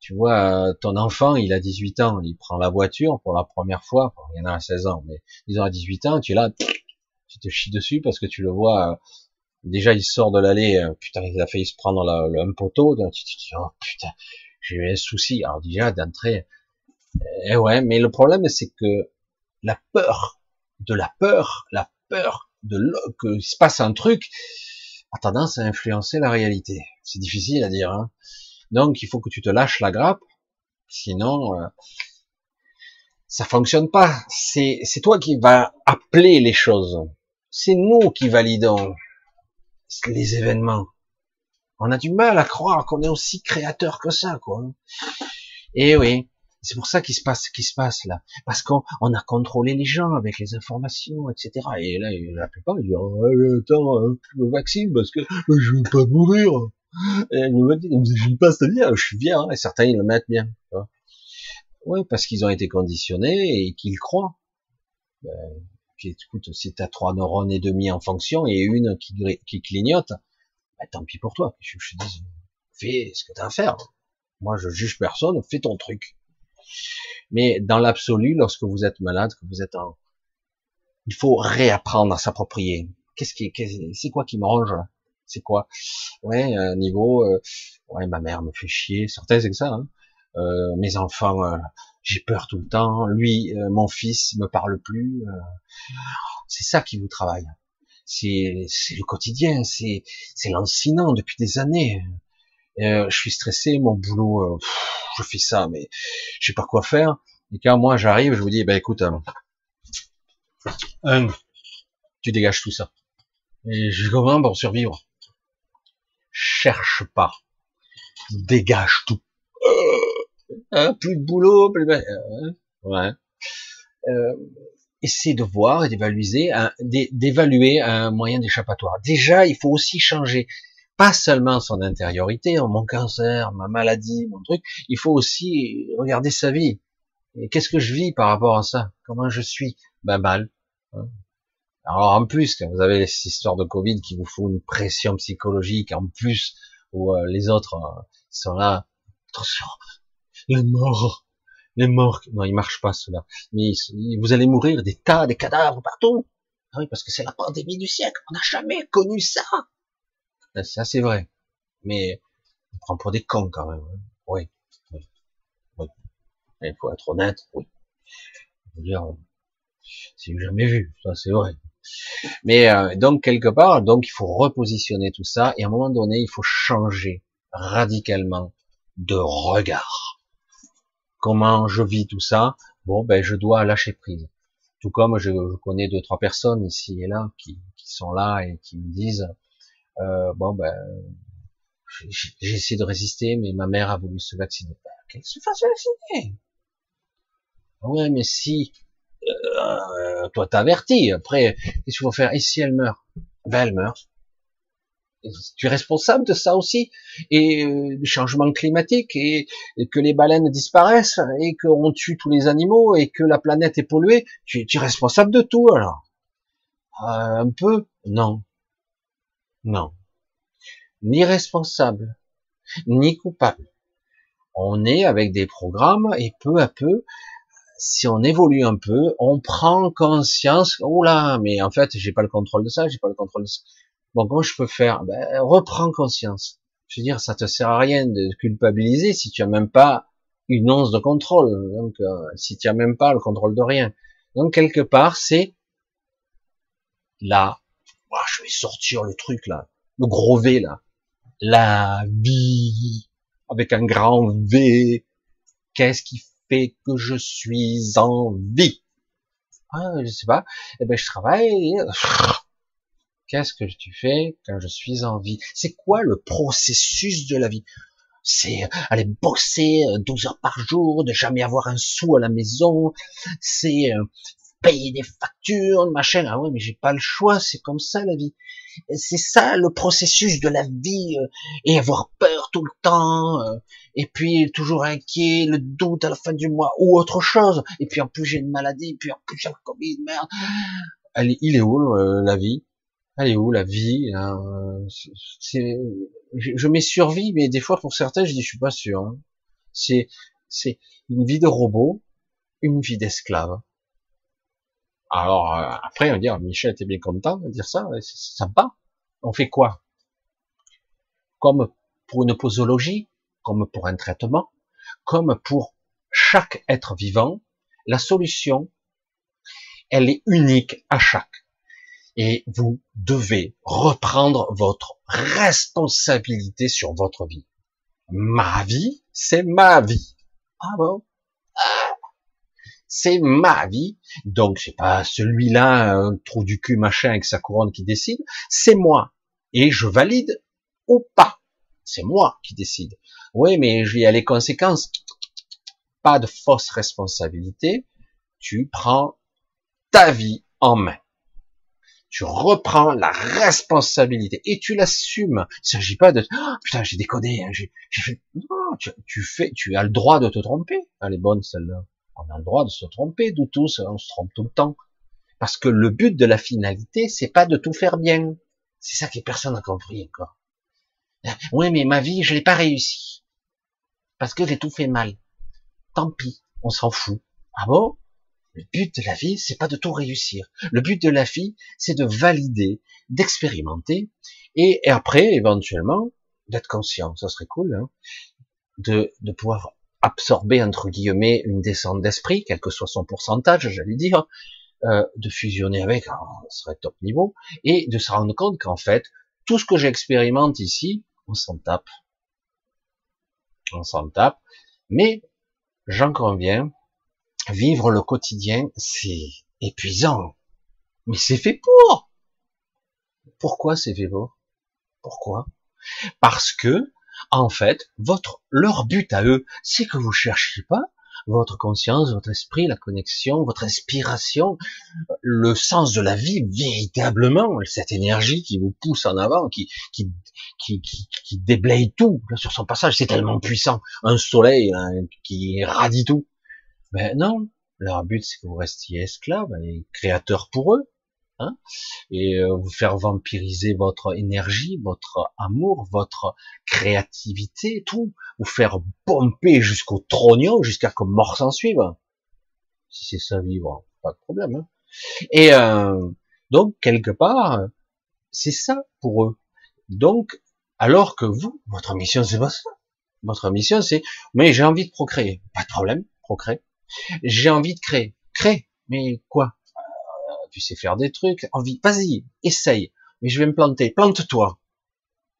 tu vois, ton enfant, il a 18 ans, il prend la voiture pour la première fois. il y en a à 16 ans, mais disons à 18 ans, tu es là, tu te chies dessus parce que tu le vois. Euh, déjà, il sort de l'allée, putain, il a failli se prendre le, un poteau. Tu te dis, oh putain, j'ai eu un souci. Alors déjà, d'entrée, eh ouais, mais le problème, c'est que la peur de la peur, la peur de que se passe un truc, a tendance à influencer la réalité. C'est difficile à dire. Hein. Donc, il faut que tu te lâches la grappe, sinon, euh, ça fonctionne pas. C'est toi qui vas appeler les choses. C'est nous qui validons les événements. On a du mal à croire qu'on est aussi créateur que ça, quoi. Et eh oui, c'est pour ça qu'il se passe ce se passe là. Parce qu'on a contrôlé les gens avec les informations, etc. Et là, la plupart, ils disent, oh, attends, hein, je me vaccine parce que je veux pas mourir. Et me dit, je pas, c'est-à-dire, je suis bien, hein. et certains, ils le mettent bien. Oui, parce qu'ils ont été conditionnés et qu'ils croient. Ben, écoute, si t'as trois neurones et demi en fonction et une qui, qui clignote, bah, tant pis pour toi. Je, je dis, fais ce que t'as à faire. Moi, je juge personne, fais ton truc. Mais dans l'absolu, lorsque vous êtes malade, que vous êtes en, il faut réapprendre à s'approprier. Qu'est-ce qui, c'est quoi qui me range là C'est quoi? Ouais, un niveau, euh, ouais, ma mère me fait chier. Certains c'est que ça. Hein. Euh, mes enfants, euh, j'ai peur tout le temps. Lui, euh, mon fils, il me parle plus. c'est ça qui vous travaille. C'est, le quotidien. C'est, c'est lancinant depuis des années. Je suis stressé, mon boulot, je fais ça, mais je sais pas quoi faire. Et quand moi j'arrive, je vous dis, ben écoute, un, tu dégages tout ça. Et je comment pour survivre Cherche pas, dégage tout. Euh, plus de boulot, plus de... Euh, ouais. Euh, essaie de voir et d'évaluer d'évaluer un moyen d'échappatoire. Déjà, il faut aussi changer pas seulement son intériorité, mon cancer, ma maladie, mon truc, il faut aussi regarder sa vie. Et qu'est-ce que je vis par rapport à ça? Comment je suis? Ben mal. Hein. Alors en plus, quand vous avez cette histoire de Covid qui vous fout une pression psychologique, en plus où euh, les autres euh, sont là, attention, les morts, les morts, non, ils marchent pas cela, mais vous allez mourir des tas, des cadavres partout. Ah oui, parce que c'est la pandémie du siècle, on n'a jamais connu ça. Ça c'est vrai, mais on prend pour des cons quand même. Hein. Oui, oui, oui. Il faut être honnête, oui. dire, c'est jamais vu, ça c'est vrai. Mais euh, donc quelque part, donc il faut repositionner tout ça et à un moment donné, il faut changer radicalement de regard. Comment je vis tout ça? Bon, ben je dois lâcher prise. Tout comme je, connais deux trois personnes ici et là qui sont là et qui me disent euh, bon ben j'ai essayé de résister, mais ma mère a voulu se vacciner. Ben, qu'elle se fasse vacciner. Ouais, mais si euh, toi t'avertis. Après, qu'est-ce qu'il faut faire? Et si elle meurt? Ben elle meurt. tu es responsable de ça aussi et euh, du changement climatique et, que les baleines disparaissent et qu'on tue tous les animaux et que la planète est polluée. Tu, es responsable de tout alors. Euh, un peu? Non. Non. Ni responsable, ni coupable. On est avec des programmes et peu à peu, si on évolue un peu, on prend conscience, oh là, mais en fait, j'ai pas le contrôle de ça, j'ai pas le contrôle de ça. Bon, comment je peux faire? Ben, reprends conscience. Je veux dire, ça te sert à rien de culpabiliser si tu as même pas une once de contrôle. Donc, euh, si tu as même pas le contrôle de rien. Donc, quelque part, c'est là. Je vais sortir le truc là, le gros V là. La vie avec un grand V. Qu'est-ce qui que je suis en vie ah, Je sais pas. Eh ben, je travaille. Qu'est-ce que tu fais quand je suis en vie? C'est quoi le processus de la vie? C'est aller bosser 12 heures par jour, de jamais avoir un sou à la maison. C'est euh, payer des factures, machin. Ah ouais, mais j'ai pas le choix, c'est comme ça la vie. C'est ça le processus de la vie euh, et avoir peur tout le temps euh, et puis toujours inquiet, le doute à la fin du mois ou autre chose. Et puis en plus j'ai une maladie, puis en plus j'ai le Covid, merde. Allez, il est où euh, la vie? Elle est où la vie C'est, je, mets survie, mais des fois pour certains je dis je suis pas sûr. Hein. C'est c'est une vie de robot, une vie d'esclave alors euh, après, on va dire, Michel était bien content de dire ça, c'est sympa. On fait quoi? Comme pour une posologie, comme pour un traitement, comme pour chaque être vivant, la solution, elle est unique à chaque. Et vous devez reprendre votre responsabilité sur votre vie. Ma vie, c'est ma vie. Ah bon? C'est ma vie, donc c'est pas celui-là, un trou du cul machin avec sa couronne qui décide, c'est moi. Et je valide ou pas. C'est moi qui décide. Oui, mais il y a les conséquences. Pas de fausse responsabilité. Tu prends ta vie en main. Tu reprends la responsabilité et tu l'assumes. Il s'agit pas de oh, putain j'ai déconné. Hein, non, tu, fais, tu as le droit de te tromper. Elle est bonne celle-là. On a le droit de se tromper, de tous, on se trompe tout le temps. Parce que le but de la finalité, c'est pas de tout faire bien. C'est ça que personne n'a compris encore. Oui, mais ma vie, je l'ai pas réussi. Parce que j'ai tout fait mal. Tant pis, on s'en fout. Ah bon? Le but de la vie, c'est pas de tout réussir. Le but de la vie, c'est de valider, d'expérimenter, et, après, éventuellement, d'être conscient. Ça serait cool, hein de, de pouvoir absorber entre guillemets une descente d'esprit, quel que soit son pourcentage, j'allais dire, euh, de fusionner avec, ce serait top niveau, et de se rendre compte qu'en fait, tout ce que j'expérimente ici, on s'en tape. On s'en tape. Mais, j'en conviens, vivre le quotidien, c'est épuisant. Mais c'est fait pour. Pourquoi c'est fait pour? Pourquoi? Parce que, en fait, votre, leur but à eux, c'est que vous cherchiez pas votre conscience, votre esprit, la connexion, votre inspiration, le sens de la vie véritablement, cette énergie qui vous pousse en avant, qui qui qui, qui, déblaye tout sur son passage, c'est tellement puissant, un soleil hein, qui irradie tout. Mais non, leur but c'est que vous restiez esclaves et créateurs pour eux, hein, et euh, vous faire vampiriser votre énergie, votre amour, votre créativité, tout, vous faire pomper jusqu'au trognon, jusqu'à que mort s'en suive. Si c'est ça vivre, pas de problème. Hein. Et euh, donc quelque part, c'est ça pour eux. Donc, alors que vous, votre mission c'est pas ça. Votre mission c'est, mais j'ai envie de procréer, pas de problème, procréer. J'ai envie de créer, crée, mais quoi? Tu sais faire des trucs, envie, vas-y, essaye. Mais je vais me planter, plante-toi.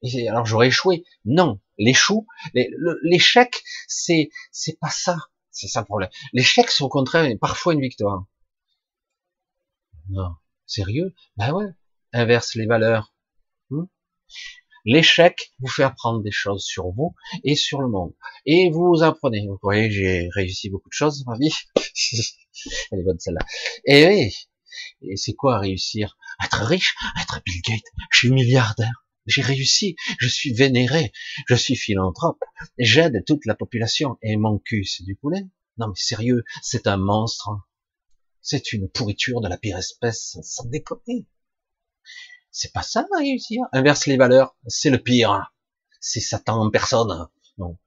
Et alors j'aurais échoué. Non, l'échou, l'échec, c'est c'est pas ça, c'est ça le problème. L'échec, c'est au contraire parfois une victoire. Non, sérieux? Ben ouais, inverse les valeurs. Hmm? L'échec vous fait apprendre des choses sur vous et sur le monde. Et vous apprenez. Vous voyez, j'ai réussi beaucoup de choses dans ma vie. Elle est bonne celle-là. Et oui, et c'est quoi réussir? Être riche? Être Bill Gates? Je suis milliardaire. J'ai réussi. Je suis vénéré. Je suis philanthrope. J'aide toute la population. Et mon cul, c'est du poulet? Non mais sérieux, c'est un monstre. C'est une pourriture de la pire espèce, sans déconner. C'est pas ça réussir. Inverse les valeurs, c'est le pire. C'est Satan en personne. Non,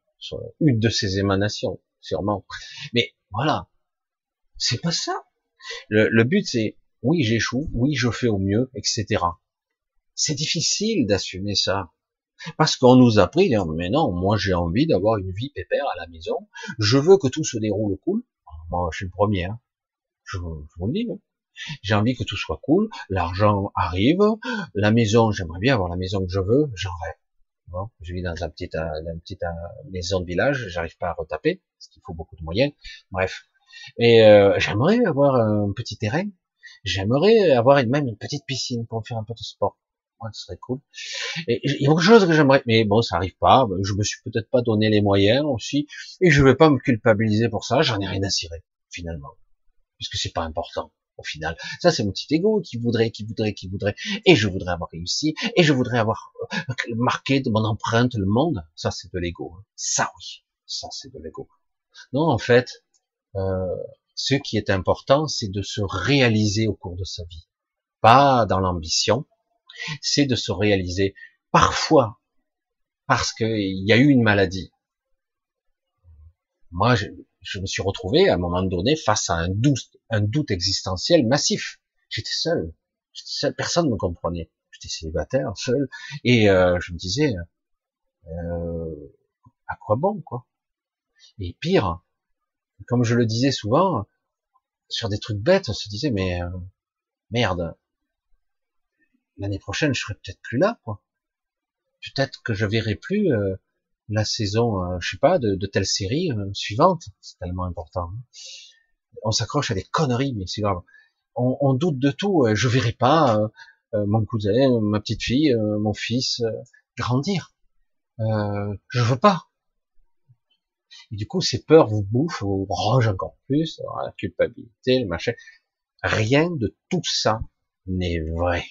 une de ses émanations, sûrement. Mais voilà, c'est pas ça. Le, le but, c'est oui, j'échoue, oui, je fais au mieux, etc. C'est difficile d'assumer ça. Parce qu'on nous a pris, mais non, moi j'ai envie d'avoir une vie pépère à la maison, je veux que tout se déroule cool. Moi, je suis le premier, hein. je, vous le dis. Hein. J'ai envie que tout soit cool, l'argent arrive, la maison, j'aimerais bien avoir la maison que je veux, j'en rêve. Bon, je vis dans une petite, une petite maison de village, j'arrive pas à retaper, parce qu'il faut beaucoup de moyens. Bref, et euh, j'aimerais avoir un petit terrain. J'aimerais avoir même une petite piscine pour faire un peu de sport. Ouais, ce serait cool. Et il y a de choses que j'aimerais, mais bon, ça arrive pas. Je me suis peut-être pas donné les moyens aussi, et je vais pas me culpabiliser pour ça. J'en ai rien à cirer finalement, puisque c'est pas important au final. Ça, c'est mon petit ego qui voudrait, qui voudrait, qui voudrait, et je voudrais avoir réussi, et je voudrais avoir euh, marqué de mon empreinte le monde. Ça, c'est de l'ego. Ça, oui, ça, c'est de l'ego. Non, en fait, euh, ce qui est important, c'est de se réaliser au cours de sa vie, pas dans l'ambition, c'est de se réaliser parfois parce qu'il y a eu une maladie. Moi, je, je, me suis retrouvé à un moment donné face à un doute, un doute existentiel massif. J'étais seul, seul personne ne me comprenait. J'étais célibataire, seul, et euh, je me disais, euh, à quoi bon, quoi? Et pire, comme je le disais souvent, sur des trucs bêtes, on se disait, mais euh, merde, l'année prochaine, je serai peut-être plus là, quoi. Peut-être que je verrai plus euh, la saison, euh, je sais pas, de, de telle série suivante. C'est tellement important. On s'accroche à des conneries, mais c'est grave. On, on, doute de tout. Je verrai pas mon cousin, ma petite fille, mon fils grandir. je veux pas. Du coup, ces peurs vous bouffent, vous rongent encore plus, la culpabilité, le machin. Rien de tout ça n'est vrai.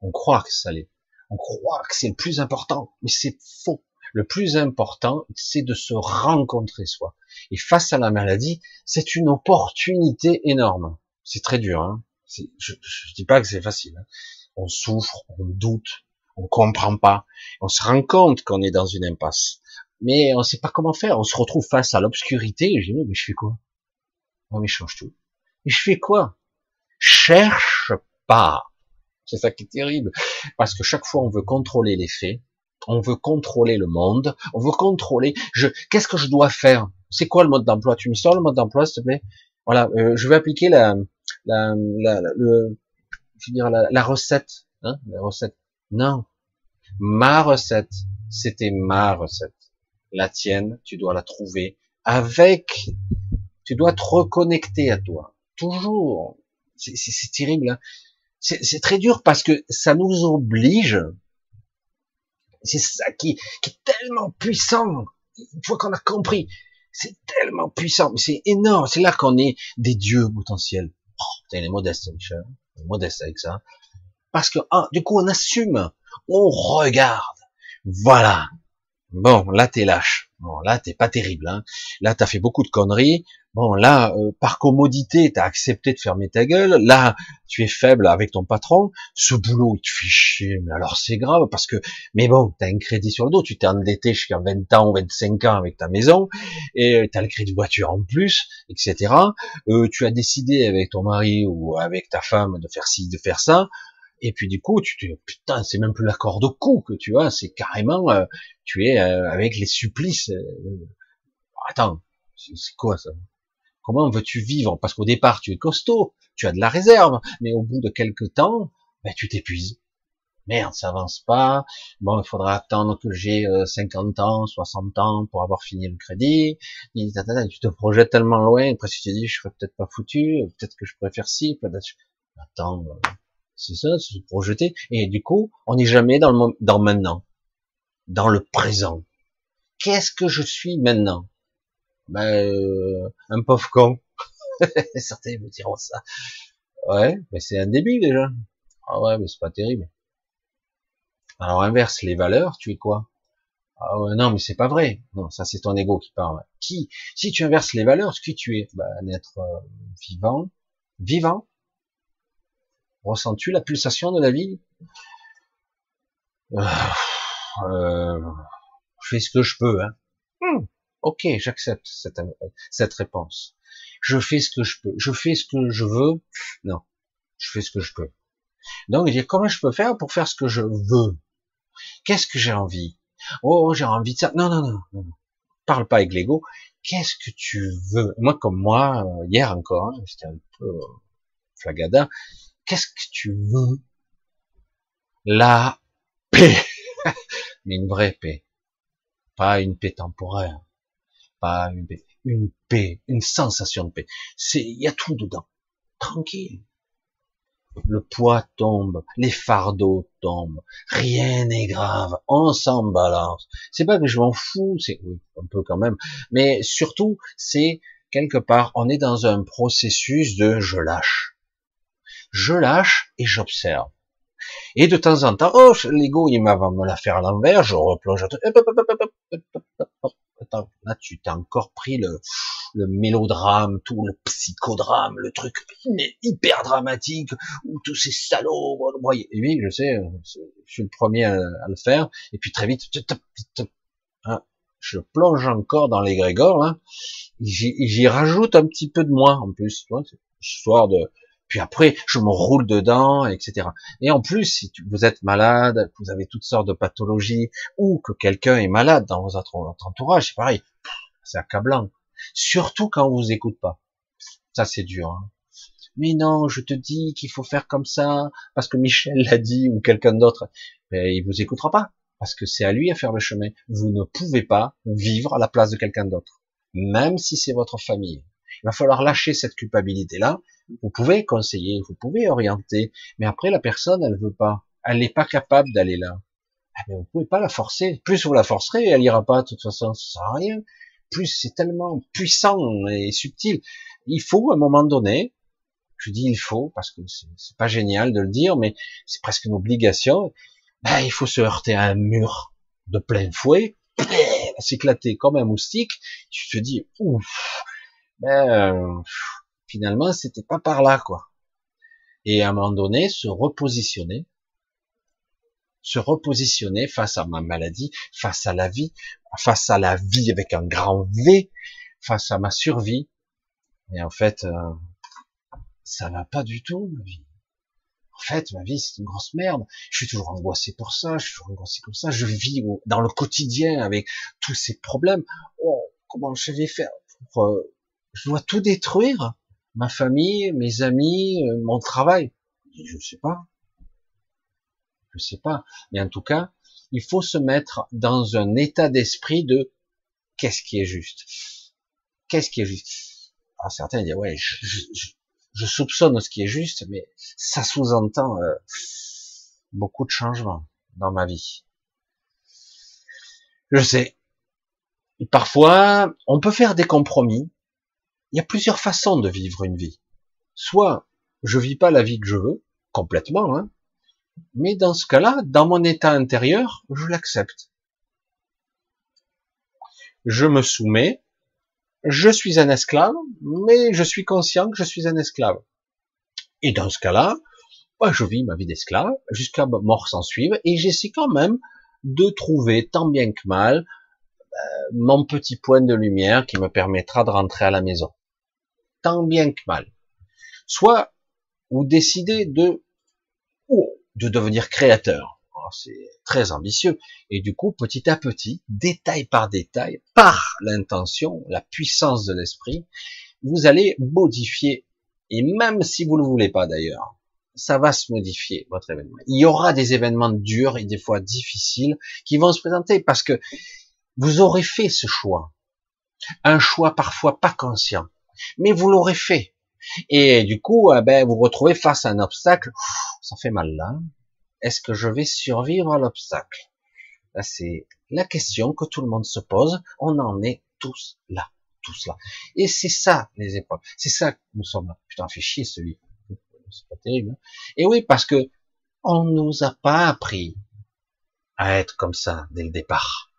On croit que ça l'est. On croit que c'est le plus important, mais c'est faux. Le plus important, c'est de se rencontrer soi. Et face à la maladie, c'est une opportunité énorme. C'est très dur, hein Je, je dis pas que c'est facile. Hein. On souffre, on doute, on comprend pas, on se rend compte qu'on est dans une impasse, mais on sait pas comment faire. On se retrouve face à l'obscurité. Je dis mais je fais quoi? Oh mais je change tout. Et je fais quoi? Cherche pas. C'est ça qui est terrible, parce que chaque fois on veut contrôler les faits, on veut contrôler le monde, on veut contrôler. Je, qu'est-ce que je dois faire? C'est quoi le mode d'emploi? Tu me sors le mode d'emploi, s'il te plaît? Voilà, euh, je vais appliquer la, la recette, hein, la recette. Non, ma recette, c'était ma recette. La tienne, tu dois la trouver avec. Tu dois te reconnecter à toi, toujours. C'est terrible. Hein c'est très dur parce que ça nous oblige. C'est ça qui, qui, est tellement puissant. Une fois qu'on a compris, c'est tellement puissant, c'est énorme. C'est là qu'on est des dieux potentiels. Oh, putain, il est modeste, Michel. Il est modeste avec ça. Parce que, ah, du coup, on assume. On regarde. Voilà. Bon, là, t'es lâche. Bon, là, t'es pas terrible. Hein. Là, t'as fait beaucoup de conneries. Bon, là, euh, par commodité, t'as accepté de fermer ta gueule. Là, tu es faible avec ton patron. Ce boulot, il te fait chier. Mais alors, c'est grave parce que, mais bon, t'as un crédit sur le dos. Tu t'es endetté jusqu'à 20 ans ou 25 ans avec ta maison et t'as le crédit de voiture en plus, etc. Euh, tu as décidé avec ton mari ou avec ta femme de faire ci, de faire ça. Et puis du coup, tu te putain, c'est même plus l'accord de coup que tu as, c'est carrément, euh, tu es euh, avec les supplices. attends, c'est quoi ça? Comment veux-tu vivre? Parce qu'au départ, tu es costaud, tu as de la réserve, mais au bout de quelques temps, ben, tu t'épuises. Merde, ça avance pas. Bon, il faudra attendre que j'ai 50 euh, ans, 60 ans pour avoir fini le crédit. tu te projettes tellement loin, après tu te dis, je serais peut-être pas foutu, peut-être que je préfère ci, peut-être. Attends, euh, c'est ça, se projeter. Et du coup, on n'est jamais dans le dans maintenant, dans le présent. Qu'est-ce que je suis maintenant? Ben, euh, un pauvre con. Certains me diront ça. Ouais, mais c'est un début déjà. Ah ouais, mais c'est pas terrible. Alors inverse les valeurs, tu es quoi? Ah ouais, non, mais c'est pas vrai. Non, ça c'est ton ego qui parle. Qui, si tu inverses les valeurs, ce qui tu es, ben, un être euh, vivant, vivant. Ressens-tu la pulsation de la vie? Euh, euh, Je fais ce que je peux. Hein. Hmm. Ok, j'accepte cette, réponse. Je fais ce que je peux. Je fais ce que je veux. Non, je fais ce que je peux. Donc, comment je peux faire pour faire ce que je veux? Qu'est-ce que j'ai envie? Oh, j'ai envie de ça. Non, non, non, non. Parle pas avec l'ego. Qu'est-ce que tu veux? Moi, comme moi, euh, hier encore, hein, j'étais un peu euh, flagada. Qu'est-ce que tu veux? La paix, mais une vraie paix, pas une paix temporaire pas une paix, une paix, une sensation de paix. C'est, il y a tout dedans. Tranquille. Le poids tombe, les fardeaux tombent, rien n'est grave, on s'en balance. C'est pas que je m'en fous, c'est, oui, un peu quand même, mais surtout, c'est quelque part, on est dans un processus de je lâche. Je lâche et j'observe. Et de temps en temps, oh, l'ego, il va me la faire à l'envers, je replonge là tu t'as encore pris le, le mélodrame, tout le psychodrame, le truc hyper dramatique, où tous ces salauds, oui, je sais, je suis le premier à, le faire, et puis très vite, hein, je plonge encore dans les grégores, j'y rajoute un petit peu de moi en plus, histoire de, puis après, je me roule dedans, etc. Et en plus, si vous êtes malade, vous avez toutes sortes de pathologies, ou que quelqu'un est malade dans votre entourage, c'est pareil, c'est accablant. Surtout quand on vous écoute pas. Ça, c'est dur. Hein. Mais non, je te dis qu'il faut faire comme ça, parce que Michel l'a dit, ou quelqu'un d'autre. Mais il vous écoutera pas, parce que c'est à lui à faire le chemin. Vous ne pouvez pas vivre à la place de quelqu'un d'autre, même si c'est votre famille. Il va falloir lâcher cette culpabilité-là. Vous pouvez conseiller, vous pouvez orienter, mais après la personne, elle veut pas, elle n'est pas capable d'aller là. Ah, mais vous pouvez pas la forcer. Plus vous la forcerez, elle ira pas. De toute façon, ça sert à rien. Plus c'est tellement puissant et subtil. Il faut à un moment donné, je dis il faut parce que c'est pas génial de le dire, mais c'est presque une obligation. Ben, il faut se heurter à un mur de plein fouet, s'éclater comme un moustique. Tu te dis ouf, ben, finalement, c'était pas par là, quoi. et à un moment donné se repositionner, se repositionner face à ma maladie, face à la vie, face à la vie avec un grand V, face à ma survie. Et en fait, euh, ça va pas du tout ma vie. En fait, ma vie c'est une grosse merde. Je suis toujours angoissé pour ça, je suis toujours angoissé comme ça. Je vis dans le quotidien avec tous ces problèmes. Oh, comment je vais faire euh, Je dois tout détruire ma famille, mes amis, euh, mon travail. Je sais pas. Je sais pas. Mais en tout cas, il faut se mettre dans un état d'esprit de qu'est-ce qui est juste. Qu'est-ce qui est juste? Alors certains disent ouais, je, je, soupçonne ce qui est juste, mais ça sous-entend euh, beaucoup de changements dans ma vie. Je sais. Parfois, on peut faire des compromis. Il y a plusieurs façons de vivre une vie. Soit je vis pas la vie que je veux, complètement, hein, mais dans ce cas-là, dans mon état intérieur, je l'accepte. Je me soumets, je suis un esclave, mais je suis conscient que je suis un esclave. Et dans ce cas-là, bah, je vis ma vie d'esclave jusqu'à mort s'en suive, et j'essaie quand même de trouver tant bien que mal mon petit point de lumière qui me permettra de rentrer à la maison. Tant bien que mal. Soit ou décider de de devenir créateur. C'est très ambitieux. Et du coup, petit à petit, détail par détail, par l'intention, la puissance de l'esprit, vous allez modifier. Et même si vous ne le voulez pas d'ailleurs, ça va se modifier, votre événement. Il y aura des événements durs et des fois difficiles qui vont se présenter parce que vous aurez fait ce choix. Un choix parfois pas conscient. Mais vous l'aurez fait. Et du coup, eh ben, vous vous retrouvez face à un obstacle. Ça fait mal là. Est-ce que je vais survivre à l'obstacle? Là, c'est la question que tout le monde se pose. On en est tous là, tous là. Et c'est ça les épreuves. C'est ça que nous sommes là. Putain, fait chier celui. C'est pas terrible. Hein. Et oui, parce que on nous a pas appris à être comme ça dès le départ.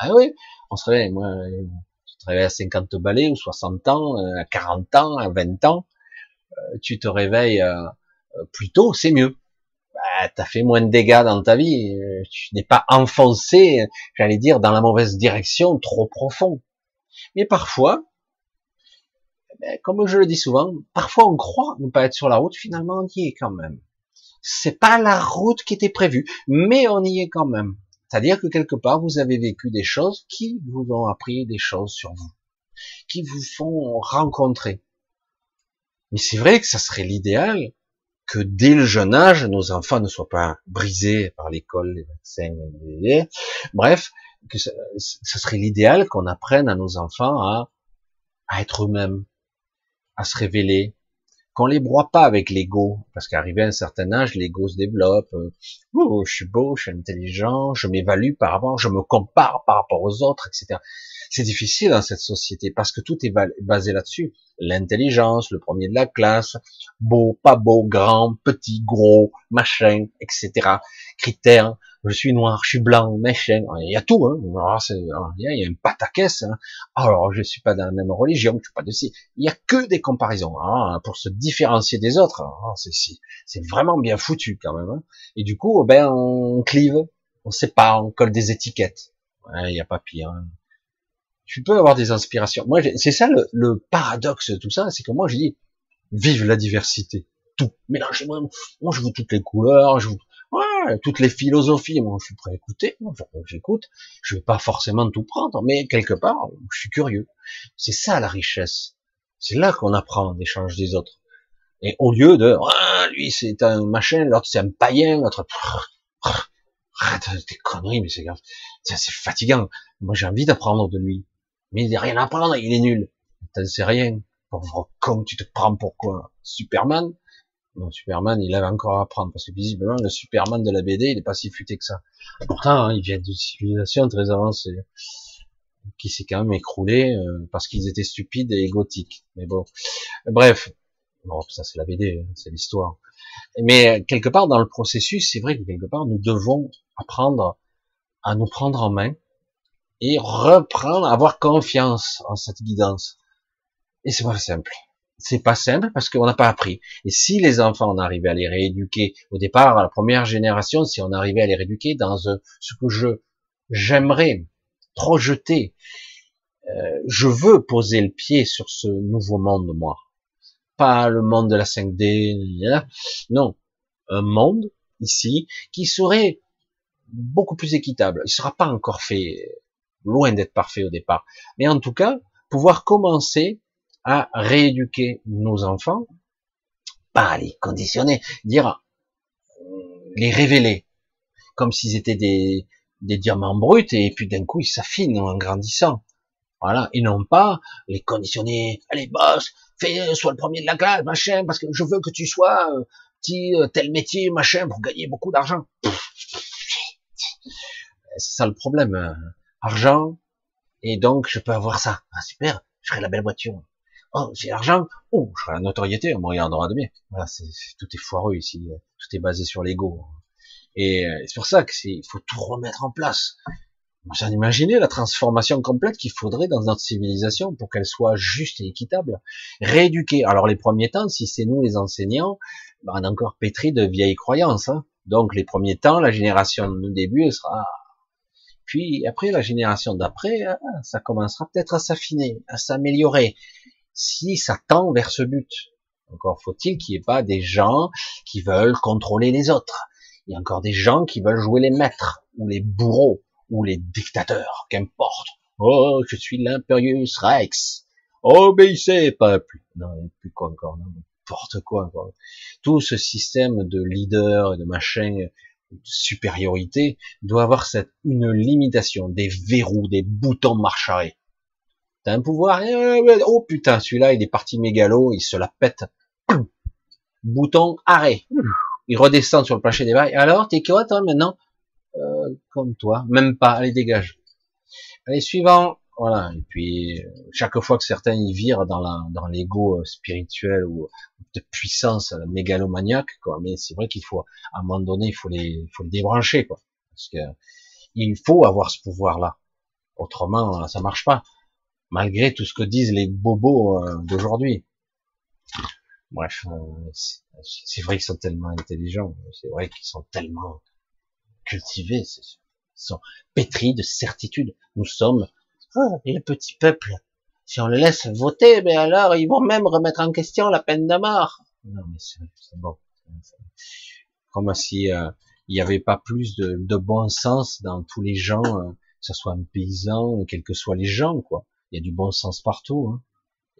Ah oui, on se réveille, moi, tu te réveilles à 50 balais ou 60 ans, à 40 ans, à 20 ans, euh, tu te réveilles euh, plus tôt, c'est mieux. Bah, tu as fait moins de dégâts dans ta vie, euh, tu n'es pas enfoncé, j'allais dire, dans la mauvaise direction, trop profond. Mais parfois, eh ben, comme je le dis souvent, parfois on croit ne pas être sur la route, finalement on y est quand même. C'est pas la route qui était prévue, mais on y est quand même. C'est-à-dire que quelque part, vous avez vécu des choses qui vous ont appris des choses sur vous, qui vous font rencontrer. Mais c'est vrai que ça serait l'idéal que dès le jeune âge, nos enfants ne soient pas brisés par l'école, les vaccins, les... bref, que ça, serait l'idéal qu'on apprenne à nos enfants à être eux-mêmes, à se révéler, qu'on les broie pas avec l'ego, parce qu'arrivé à un certain âge, l'ego se développe. Euh, oh, je suis beau, je suis intelligent, je m'évalue par rapport, je me compare par rapport aux autres, etc. C'est difficile dans cette société parce que tout est basé là-dessus. L'intelligence, le premier de la classe, beau, pas beau, grand, petit, gros, machin, etc. Critères. Je suis noir, je suis blanc, machin. Il y a tout. Hein. il y a un pataquès. Hein. Alors, je suis pas dans la même religion, je suis pas de ci. Il y a que des comparaisons hein, pour se différencier des autres. Ah, c'est vraiment bien foutu quand même. Hein. Et du coup, ben, on clive, on sépare, on colle des étiquettes. Il n'y a pas pire. Hein tu peux avoir des inspirations. Moi, c'est ça le, paradoxe de tout ça, c'est que moi, je dis, vive la diversité, tout, mélangez-moi, moi, je veux toutes les couleurs, je veux toutes les philosophies, moi, je suis prêt à écouter, moi, j'écoute, je vais pas forcément tout prendre, mais quelque part, je suis curieux. C'est ça la richesse. C'est là qu'on apprend d'échange des autres. Et au lieu de, ah, lui, c'est un machin, l'autre, c'est un païen, l'autre, arrête des conneries, mais c'est c'est fatigant. Moi, j'ai envie d'apprendre de lui. Mais il n'y a rien à apprendre, il est nul. T'en sais rien. Pauvre con, tu te prends pour quoi? Superman? Superman, il avait encore à apprendre, parce que visiblement, le Superman de la BD, il est pas si futé que ça. Pourtant, hein, il vient d'une civilisation très avancée, qui s'est quand même écroulée, euh, parce qu'ils étaient stupides et égotiques. Mais bon, bref. Bon, ça c'est la BD, hein, c'est l'histoire. Mais quelque part dans le processus, c'est vrai que quelque part, nous devons apprendre à nous prendre en main, et reprendre, avoir confiance en cette guidance. Et c'est pas simple. C'est pas simple parce qu'on n'a pas appris. Et si les enfants, on arrivait à les rééduquer au départ, à la première génération, si on arrivait à les rééduquer dans ce que je j'aimerais projeter, euh, je veux poser le pied sur ce nouveau monde, moi. Pas le monde de la 5D, non. Un monde, ici, qui serait beaucoup plus équitable. Il sera pas encore fait, loin d'être parfait au départ. Mais en tout cas, pouvoir commencer à rééduquer nos enfants, pas les conditionner, dire, les révéler, comme s'ils étaient des, des diamants bruts, et puis d'un coup ils s'affinent en grandissant. Voilà, et non pas les conditionner, allez boss, fais, sois le premier de la classe, machin, parce que je veux que tu sois euh, petit euh, tel métier, machin, pour gagner beaucoup d'argent. C'est ça le problème, hein. argent, et donc je peux avoir ça. Ah, super, je ferai la belle voiture. Oh, j'ai l'argent. Oh, je la notoriété, on me regardera de bien. Voilà, tout est foireux ici. Tout est basé sur l'ego. Et euh, c'est pour ça que il faut tout remettre en place. Vous imaginez la transformation complète qu'il faudrait dans notre civilisation pour qu'elle soit juste et équitable? Rééduquer. Alors les premiers temps, si c'est nous les enseignants, ben, on est encore pétri de vieilles croyances. Hein. Donc les premiers temps, la génération de début sera puis après, la génération d'après, ah, ça commencera peut-être à s'affiner, à s'améliorer si ça tend vers ce but. Encore faut-il qu'il n'y ait pas des gens qui veulent contrôler les autres. Il y a encore des gens qui veulent jouer les maîtres, ou les bourreaux, ou les dictateurs, qu'importe. Oh, je suis l'imperius Rex. Obéissez, peuple. Non, plus quoi encore, n'importe quoi, quoi. Tout ce système de leader et de machin, de supériorité, doit avoir cette, une limitation, des verrous, des boutons marche. T'as un pouvoir, eh, oh putain, celui-là, il est parti mégalo, il se la pète. Bouton arrêt. Il redescend sur le plancher des bails. Alors, t'es quoi, toi, maintenant? Euh, comme toi. Même pas. Allez, dégage. Allez, suivant. Voilà. Et puis, chaque fois que certains y virent dans la, dans l'ego euh, spirituel ou de puissance mégalomaniaque, quoi. Mais c'est vrai qu'il faut, à un moment donné, il faut les, faut les débrancher, quoi. Parce que, il faut avoir ce pouvoir-là. Autrement, ça marche pas malgré tout ce que disent les bobos euh, d'aujourd'hui. Bref, euh, c'est vrai qu'ils sont tellement intelligents, c'est vrai qu'ils sont tellement cultivés, ils sont pétris de certitude. Nous sommes oh, le petit peuple. Si on les laisse voter, mais alors ils vont même remettre en question la peine de mort. Non, mais c'est bon. Comme si euh, il n'y avait pas plus de, de, bon sens dans tous les gens, que ce soit un paysan, quels que soient les gens, quoi. Il y a du bon sens partout, hein,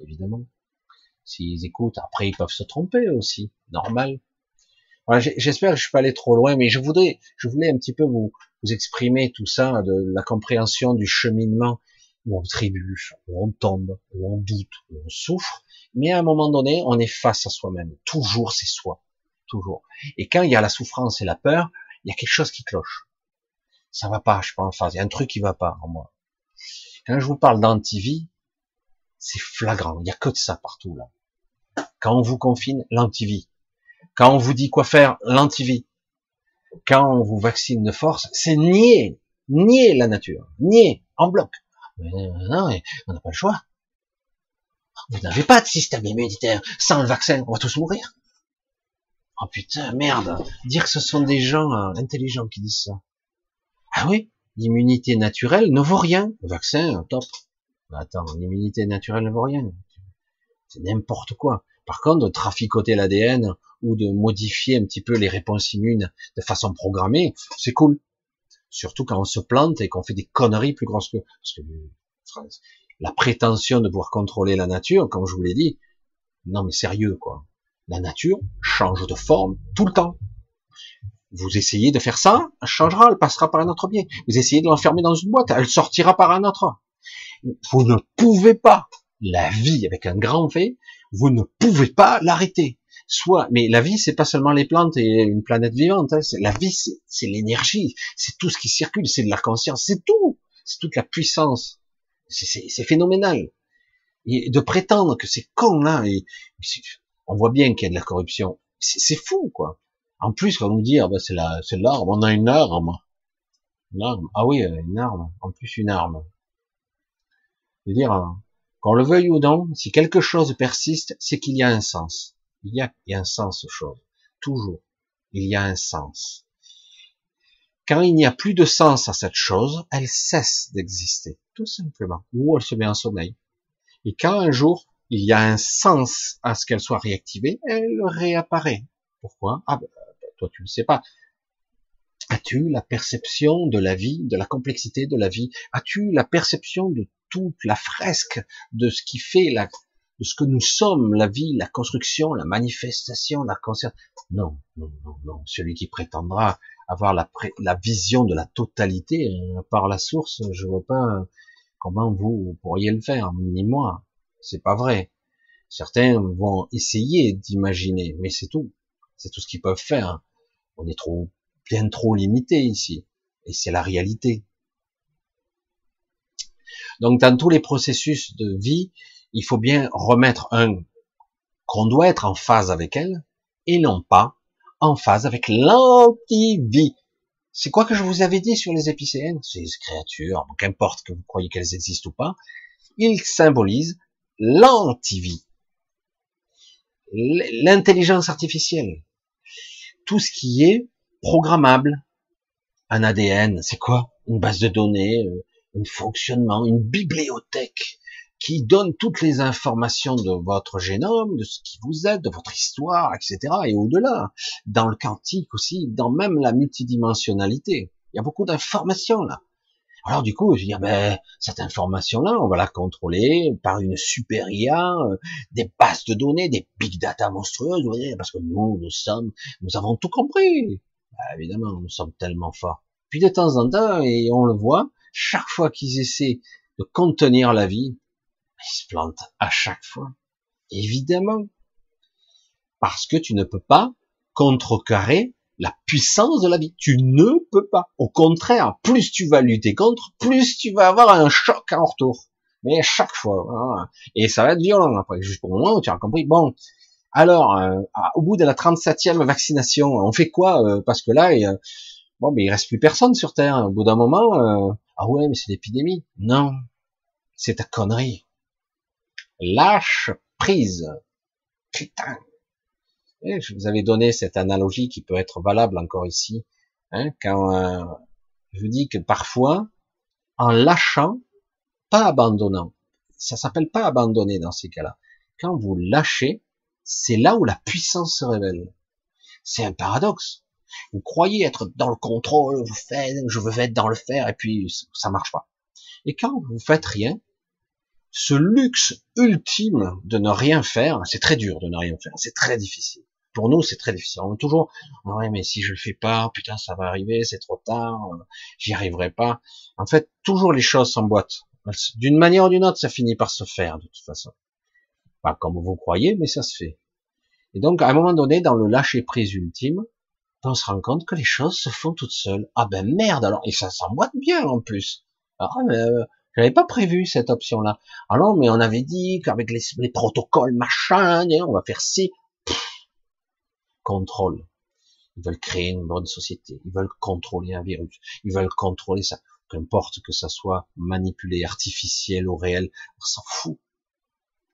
évidemment. S'ils écoutent, après ils peuvent se tromper aussi, normal. Voilà, J'espère que je suis pas allé trop loin, mais je voudrais, je voulais un petit peu vous, vous exprimer tout ça, de la compréhension du cheminement où on trébuche, où on tombe, où on doute, où on souffre, mais à un moment donné, on est face à soi-même. Toujours c'est soi, toujours. Et quand il y a la souffrance et la peur, il y a quelque chose qui cloche. Ça va pas, je suis pas en phase. Il y a un truc qui va pas en moi. Quand je vous parle d'antivie, c'est flagrant. Il n'y a que de ça partout là. Quand on vous confine, l'antivie. Quand on vous dit quoi faire, l'antivie. Quand on vous vaccine de force, c'est nier, nier la nature, nier en bloc. Non, on n'a pas le choix. Vous n'avez pas de système immunitaire. Sans le vaccin, on va tous mourir. Oh putain, merde. Dire que ce sont des gens euh, intelligents qui disent ça. Ah oui? L'immunité naturelle ne vaut rien. Le vaccin, top. Attends, l'immunité naturelle ne vaut rien. C'est n'importe quoi. Par contre, de traficoter l'ADN ou de modifier un petit peu les réponses immunes de façon programmée, c'est cool. Surtout quand on se plante et qu'on fait des conneries plus grosses que... Parce que la prétention de pouvoir contrôler la nature, comme je vous l'ai dit, non mais sérieux quoi. La nature change de forme tout le temps. Vous essayez de faire ça, elle changera, elle passera par un autre biais. Vous essayez de l'enfermer dans une boîte, elle sortira par un autre. Vous ne pouvez pas, la vie avec un grand V, vous ne pouvez pas l'arrêter. Soit, mais la vie, c'est pas seulement les plantes et une planète vivante. Hein. La vie, c'est l'énergie, c'est tout ce qui circule, c'est de la conscience, c'est tout, c'est toute la puissance. C'est phénoménal. Et de prétendre que c'est con là, et, on voit bien qu'il y a de la corruption. C'est fou, quoi. En plus, quand vous dire, ah ben c'est c'est l'arme, on a une arme. Une arme. Ah oui, une arme. En plus, une arme. Veux dire, Qu'on le veuille ou non, si quelque chose persiste, c'est qu'il y a un sens. Il y a, un sens aux choses. Toujours. Il y a un sens. Quand il n'y a plus de sens à cette chose, elle cesse d'exister, tout simplement, ou elle se met en sommeil. Et quand un jour il y a un sens à ce qu'elle soit réactivée, elle réapparaît. Pourquoi? Ah, ben, toi tu ne sais pas. As-tu la perception de la vie, de la complexité de la vie? As-tu la perception de toute la fresque de ce qui fait la, de ce que nous sommes, la vie, la construction, la manifestation, la conscience Non, non, non, non. Celui qui prétendra avoir la, vision de la totalité euh, par la source, je vois pas comment vous pourriez le faire, ni moi. C'est pas vrai. Certains vont essayer d'imaginer, mais c'est tout. C'est tout ce qu'ils peuvent faire. On est trop, bien trop limité ici. Et c'est la réalité. Donc, dans tous les processus de vie, il faut bien remettre un, qu'on doit être en phase avec elle, et non pas en phase avec l'anti-vie. C'est quoi que je vous avais dit sur les épicéennes? Ces créatures, qu'importe que vous croyez qu'elles existent ou pas, ils symbolisent l'anti-vie, l'intelligence artificielle, tout ce qui est programmable, un ADN, c'est quoi? Une base de données, euh, un fonctionnement, une bibliothèque qui donne toutes les informations de votre génome, de ce qui vous êtes, de votre histoire, etc. Et au-delà, dans le quantique aussi, dans même la multidimensionnalité. Il y a beaucoup d'informations là. Alors du coup, je dis, ben, cette information-là, on va la contrôler par une super IA, euh, des bases de données, des big data monstrueuses, vous voyez, parce que nous, nous sommes, nous avons tout compris. Ben, évidemment, nous sommes tellement forts. Puis de temps en temps, et on le voit, chaque fois qu'ils essaient de contenir la vie, ils se plantent à chaque fois. Évidemment. Parce que tu ne peux pas contrecarrer la puissance de la vie. Tu ne peux pas. Au contraire, plus tu vas lutter contre, plus tu vas avoir un choc en retour. Mais chaque fois. Hein. Et ça va être violent après. Juste pour le moment, tu as compris. Bon. Alors, euh, au bout de la 37e vaccination, on fait quoi euh, Parce que là, bon, mais il reste plus personne sur Terre. Au bout d'un moment, euh, ah ouais, mais c'est l'épidémie. Non, c'est ta connerie. Lâche prise. Putain, je vous avais donné cette analogie qui peut être valable encore ici. Hein, quand euh, je vous dis que parfois, en lâchant, pas abandonnant, ça s'appelle pas abandonner dans ces cas-là. Quand vous lâchez, c'est là où la puissance se révèle. C'est un paradoxe. Vous croyez être dans le contrôle, vous faites, je veux être dans le faire, et puis ça marche pas. Et quand vous faites rien, ce luxe ultime de ne rien faire, c'est très dur de ne rien faire, c'est très difficile. Pour nous, c'est très difficile. On est toujours, ouais, mais si je le fais pas, putain, ça va arriver, c'est trop tard, euh, j'y arriverai pas. En fait, toujours les choses s'emboîtent. D'une manière ou d'une autre, ça finit par se faire, de toute façon. Pas comme vous croyez, mais ça se fait. Et donc, à un moment donné, dans le lâcher prise ultime, on se rend compte que les choses se font toutes seules. Ah ben merde alors, et ça s'emboîte bien en plus. Ah mais euh, j'avais pas prévu cette option-là. Non, mais on avait dit qu'avec les, les, protocoles machin, on va faire ci contrôle. Ils veulent créer une bonne société. Ils veulent contrôler un virus. Ils veulent contrôler ça. Qu'importe que ça soit manipulé, artificiel ou réel, on s'en fout.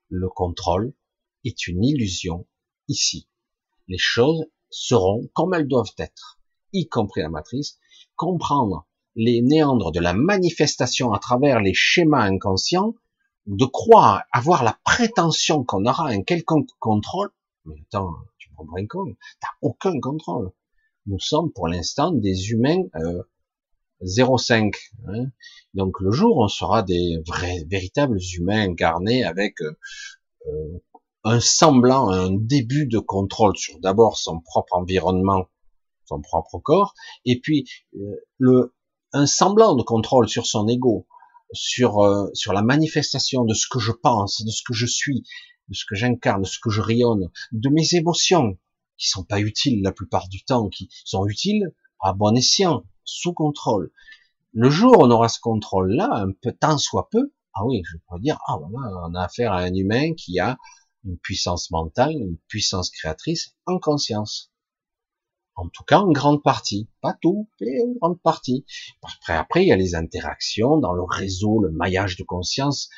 Le contrôle est une illusion ici. Les choses seront comme elles doivent être, y compris la matrice. Comprendre les néandres de la manifestation à travers les schémas inconscients, de croire avoir la prétention qu'on aura un quelconque contrôle, mais attends, pas un t'as aucun contrôle. Nous sommes pour l'instant des humains euh, 0,5. Hein. Donc le jour, on sera des vrais, véritables humains incarnés avec euh, euh, un semblant, un début de contrôle sur d'abord son propre environnement, son propre corps, et puis euh, le un semblant de contrôle sur son ego, sur sur la manifestation de ce que je pense, de ce que je suis, de ce que j'incarne, de ce que je rayonne, de mes émotions, qui sont pas utiles la plupart du temps, qui sont utiles à bon escient, sous contrôle. Le jour où on aura ce contrôle-là, un peu tant soit peu, ah oui, je pourrais dire, ah voilà, on a affaire à un humain qui a une puissance mentale, une puissance créatrice en conscience. En tout cas, en grande partie. Pas tout, mais une grande partie. Après, après, il y a les interactions dans le réseau, le maillage de conscience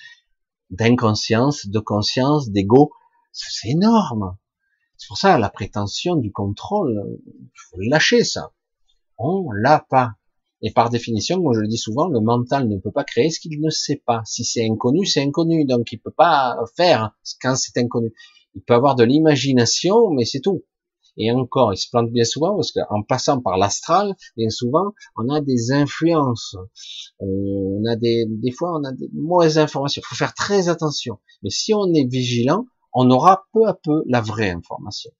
d'inconscience, de conscience, d'ego. C'est énorme. C'est pour ça la prétention du contrôle, faut lâcher ça. On l'a pas. Et par définition, comme je le dis souvent, le mental ne peut pas créer ce qu'il ne sait pas. Si c'est inconnu, c'est inconnu. Donc il peut pas faire quand c'est inconnu. Il peut avoir de l'imagination, mais c'est tout. Et encore, il se plante bien souvent parce qu'en passant par l'astral, bien souvent, on a des influences. On a des, des fois, on a des mauvaises informations. Il faut faire très attention. Mais si on est vigilant, on aura peu à peu la vraie information.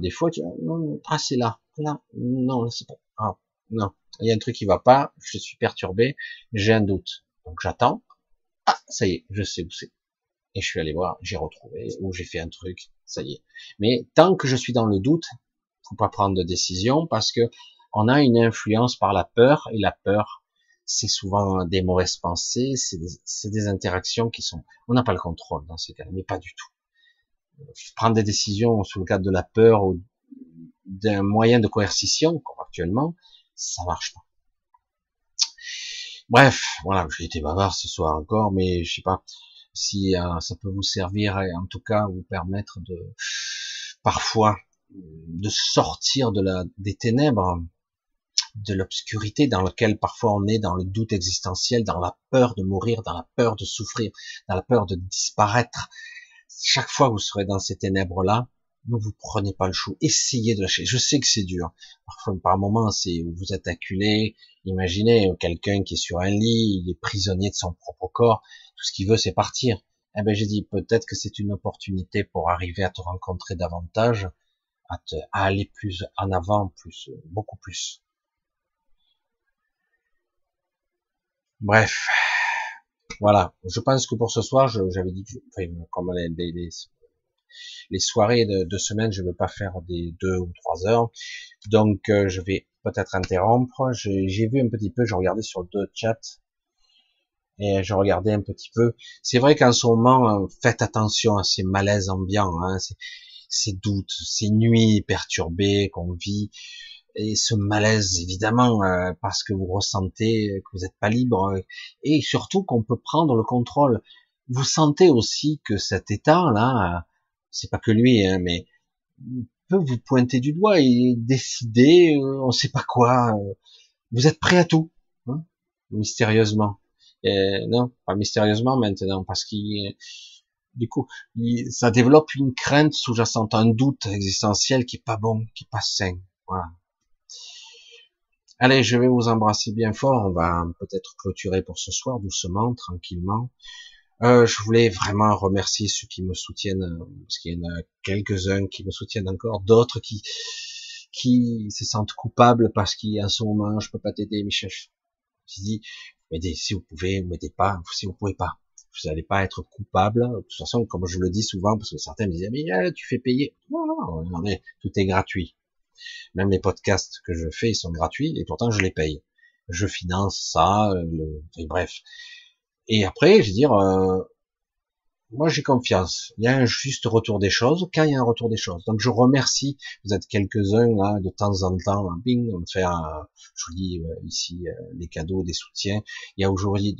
des fois, tu non, ah, c'est là, là, non, c'est pas, ah, non, il y a un truc qui va pas, je suis perturbé, j'ai un doute. Donc j'attends. Ah, ça y est, je sais où c'est. Et je suis allé voir, j'ai retrouvé, ou j'ai fait un truc, ça y est. Mais tant que je suis dans le doute, faut pas prendre de décision parce que on a une influence par la peur et la peur, c'est souvent des mauvaises pensées, c'est des, interactions qui sont, on n'a pas le contrôle dans ces cas, mais pas du tout. Prendre des décisions sous le cadre de la peur ou d'un moyen de coercition, comme actuellement, ça marche pas. Bref, voilà, j'ai été bavard ce soir encore, mais je sais pas si euh, ça peut vous servir et en tout cas vous permettre de parfois de sortir de la des ténèbres, de l'obscurité dans laquelle parfois on est dans le doute existentiel, dans la peur de mourir, dans la peur de souffrir, dans la peur de disparaître. Chaque fois que vous serez dans ces ténèbres-là, ne vous prenez pas le chou, essayez de lâcher. Je sais que c'est dur. Parfois, par moments, c'est vous êtes acculé. Imaginez quelqu'un qui est sur un lit, il est prisonnier de son propre corps. Tout ce qu'il veut, c'est partir. Eh ben, j'ai dit peut-être que c'est une opportunité pour arriver à te rencontrer davantage, à, te, à aller plus en avant, plus, beaucoup plus. Bref, voilà. Je pense que pour ce soir, j'avais dit, que, enfin, comme les, les, les soirées de, semaine, je ne veux pas faire des deux ou trois heures. Donc, euh, je vais peut-être interrompre. J'ai vu un petit peu, je regardais sur deux chats et je regardais un petit peu. C'est vrai qu'en ce moment, euh, faites attention à ces malaises ambiants, hein, ces, doutes, ces nuits perturbées qu'on vit et ce malaise évidemment euh, parce que vous ressentez que vous n'êtes pas libre et surtout qu'on peut prendre le contrôle. Vous sentez aussi que cet état là c'est pas que lui, hein, mais peut vous pointer du doigt et décider, euh, on sait pas quoi. Euh, vous êtes prêt à tout, hein, mystérieusement. non, pas mystérieusement maintenant, parce qu'il, du coup, ça développe une crainte sous-jacente, un doute existentiel qui est pas bon, qui est pas sain. Voilà. Allez, je vais vous embrasser bien fort. On va peut-être clôturer pour ce soir, doucement, tranquillement. Euh, je voulais vraiment remercier ceux qui me soutiennent, euh, parce qu'il y en a quelques-uns qui me soutiennent encore, d'autres qui qui se sentent coupables parce qu'en ce moment je peux pas t'aider, mes chefs. Je dis, m'aidez si vous pouvez, m'aidez pas, si vous pouvez pas. Vous n'allez pas être coupable. De toute façon, comme je le dis souvent, parce que certains me disent, mais euh, tu fais payer. Non, non, non, tout est gratuit. Même les podcasts que je fais, ils sont gratuits et pourtant je les paye. Je finance ça, le... bref. Et après, je veux dire, euh, moi j'ai confiance. Il y a un juste retour des choses quand il y a un retour des choses. Donc je remercie. Vous êtes quelques-uns là de temps en temps, bing, on fait, je vous dis euh, ici euh, les cadeaux, des soutiens. Il y a aujourd'hui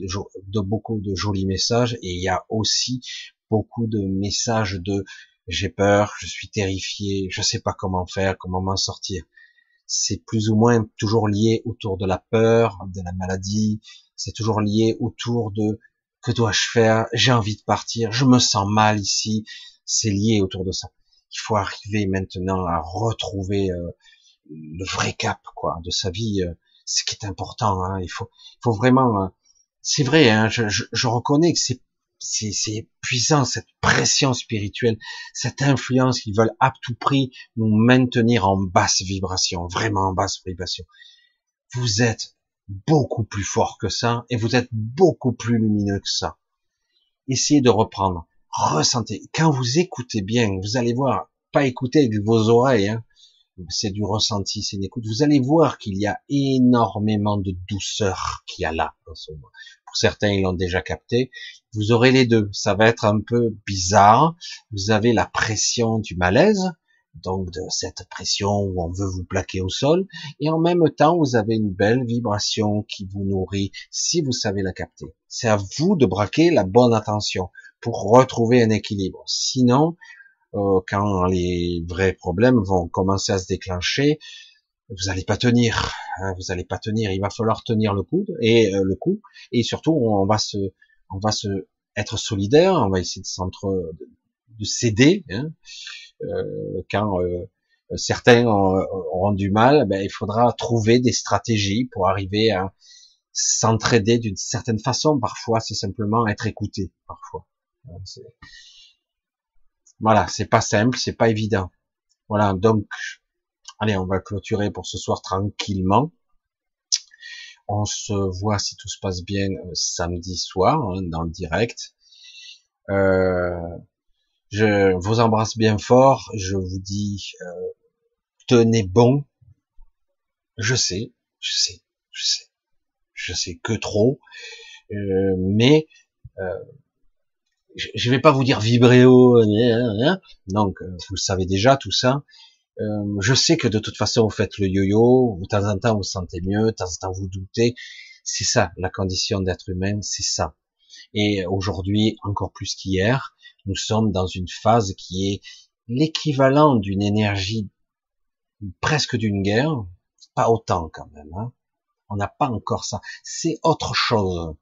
beaucoup de jolis messages et il y a aussi beaucoup de messages de j'ai peur, je suis terrifié, je sais pas comment faire, comment m'en sortir. C'est plus ou moins toujours lié autour de la peur, de la maladie, c'est toujours lié autour de que dois-je faire? J'ai envie de partir, je me sens mal ici. C'est lié autour de ça. Il faut arriver maintenant à retrouver euh, le vrai cap quoi de sa vie. Euh, ce qui est important. Hein. Il faut, faut vraiment. Euh, c'est vrai. Hein, je, je, je, reconnais que c'est c'est puissant cette pression spirituelle, cette influence qu'ils veulent à tout prix nous maintenir en basse vibration, vraiment en basse vibration. Vous êtes beaucoup plus fort que ça et vous êtes beaucoup plus lumineux que ça. Essayez de reprendre, ressentez. Quand vous écoutez bien, vous allez voir, pas écouter avec vos oreilles, hein, c'est du ressenti, c'est une écoute. Vous allez voir qu'il y a énormément de douceur qu'il y a là. Pour certains, ils l'ont déjà capté. Vous aurez les deux. Ça va être un peu bizarre. Vous avez la pression du malaise, donc de cette pression où on veut vous plaquer au sol, et en même temps vous avez une belle vibration qui vous nourrit si vous savez la capter. C'est à vous de braquer la bonne attention pour retrouver un équilibre. Sinon, euh, quand les vrais problèmes vont commencer à se déclencher, vous allez pas tenir, hein, vous allez pas tenir. Il va falloir tenir le coup et euh, le coup, et surtout on va se, on va se être solidaire, on va essayer de s'entre, de, céder. Hein. Euh, quand euh, certains auront du mal, ben, il faudra trouver des stratégies pour arriver à s'entraider d'une certaine façon. Parfois, c'est simplement être écouté. Parfois, voilà, c'est pas simple, c'est pas évident. Voilà, donc Allez, on va clôturer pour ce soir tranquillement. On se voit si tout se passe bien euh, samedi soir hein, dans le direct. Euh, je vous embrasse bien fort. Je vous dis euh, tenez bon. Je sais, je sais, je sais, je sais que trop, mais je vais pas vous dire haut. Donc vous le savez déjà tout ça. Euh, je sais que de toute façon vous faites le yo-yo, de temps en temps vous, vous sentez mieux, de temps en temps vous doutez. C'est ça, la condition d'être humain, c'est ça. Et aujourd'hui, encore plus qu'hier, nous sommes dans une phase qui est l'équivalent d'une énergie presque d'une guerre, pas autant quand même. Hein. On n'a pas encore ça. C'est autre chose,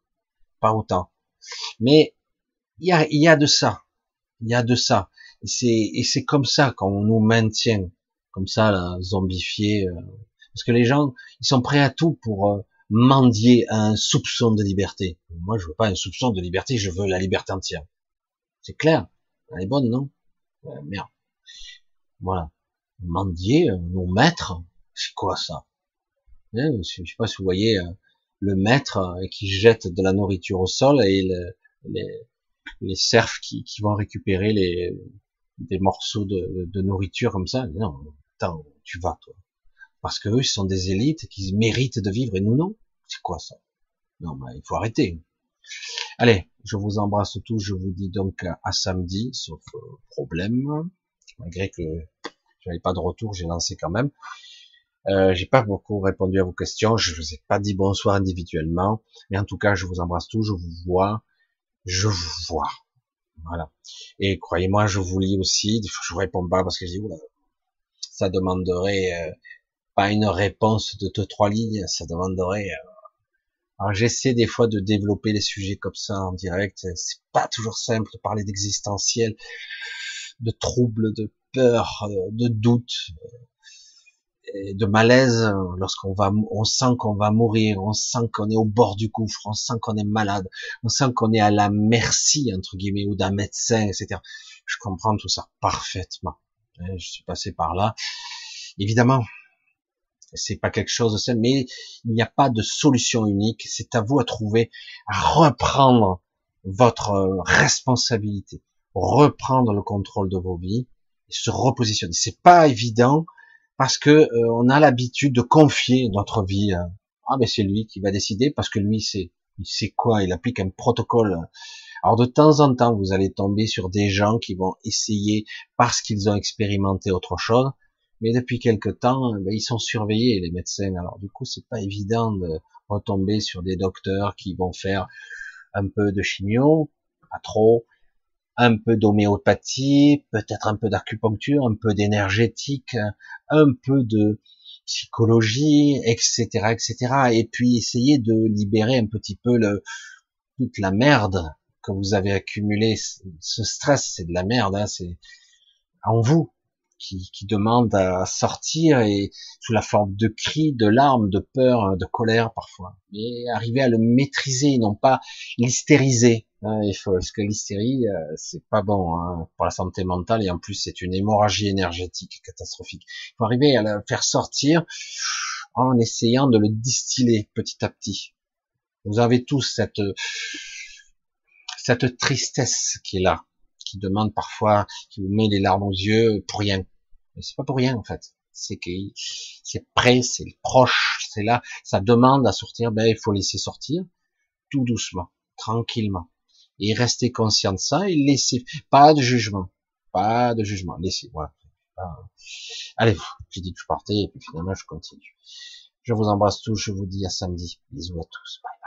pas autant. Mais il y a, y a de ça, il y a de ça. Et c'est comme ça qu'on nous maintient comme ça, là, zombifié. Euh, parce que les gens, ils sont prêts à tout pour euh, mendier un soupçon de liberté. Moi, je veux pas un soupçon de liberté, je veux la liberté entière. C'est clair. Elle est bonne, non? Euh, Merde. Voilà. Mendier, nos maîtres, c'est quoi ça? Hein, Je sais pas si vous voyez le maître qui jette de la nourriture au sol et les, les cerfs qui, vont récupérer les, des morceaux de, de nourriture comme ça. Non, attends, tu vas, toi. Parce que eux, ils sont des élites qui méritent de vivre et nous, non. C'est quoi ça? Non, mais il faut arrêter. Allez, je vous embrasse tous, je vous dis donc à samedi, sauf euh, problème. Malgré que j'avais pas de retour, j'ai lancé quand même. Euh, j'ai pas beaucoup répondu à vos questions, je vous ai pas dit bonsoir individuellement, mais en tout cas, je vous embrasse tous, je vous vois, je vous vois. Voilà. Et croyez-moi, je vous lis aussi, je vous réponds pas parce que je dis, oula, ça demanderait euh, pas une réponse de deux trois lignes, ça demanderait. Euh, alors j'essaie des fois de développer les sujets comme ça en direct. C'est pas toujours simple de parler d'existentiel, de troubles, de peur, euh, de doute, de malaise lorsqu'on va, on sent qu'on va mourir, on sent qu'on est au bord du gouffre, on sent qu'on est malade, on sent qu'on est à la merci entre guillemets ou d'un médecin, etc. Je comprends tout ça parfaitement. Hein, je suis passé par là. Évidemment, c'est pas quelque chose de simple, mais il n'y a pas de solution unique. C'est à vous à trouver, à reprendre votre euh, responsabilité, reprendre le contrôle de vos vies et se repositionner. C'est pas évident parce que euh, on a l'habitude de confier notre vie. À, ah mais c'est lui qui va décider parce que lui c'est il sait quoi, il applique un protocole alors de temps en temps, vous allez tomber sur des gens qui vont essayer parce qu'ils ont expérimenté autre chose, mais depuis quelque temps, ben, ils sont surveillés les médecins. Alors du coup, c'est pas évident de retomber sur des docteurs qui vont faire un peu de chimio, pas trop, un peu d'homéopathie, peut-être un peu d'acupuncture, un peu d'énergétique, un peu de psychologie, etc., etc. Et puis essayer de libérer un petit peu le, toute la merde que vous avez accumulé, ce stress, c'est de la merde, hein, c'est en vous qui, qui, demande à sortir et sous la forme de cris, de larmes, de peur, de colère parfois. Mais arriver à le maîtriser, non pas l'hystériser. Hein, il faut, parce que l'hystérie, euh, c'est pas bon hein, pour la santé mentale et en plus c'est une hémorragie énergétique catastrophique. Il faut arriver à le faire sortir en essayant de le distiller petit à petit. Vous avez tous cette cette tristesse qui est là, qui demande parfois, qui vous met les larmes aux yeux pour rien. Mais c'est pas pour rien en fait. C'est que c'est prêt, c'est proche, c'est là. Ça demande à sortir. Ben il faut laisser sortir tout doucement, tranquillement, et rester conscient de ça et laisser pas de jugement, pas de jugement. Laissez, voilà. Allez, j'ai dit que je partais et puis finalement je continue. Je vous embrasse tous, je vous dis à samedi. Bisous à tous. Bye.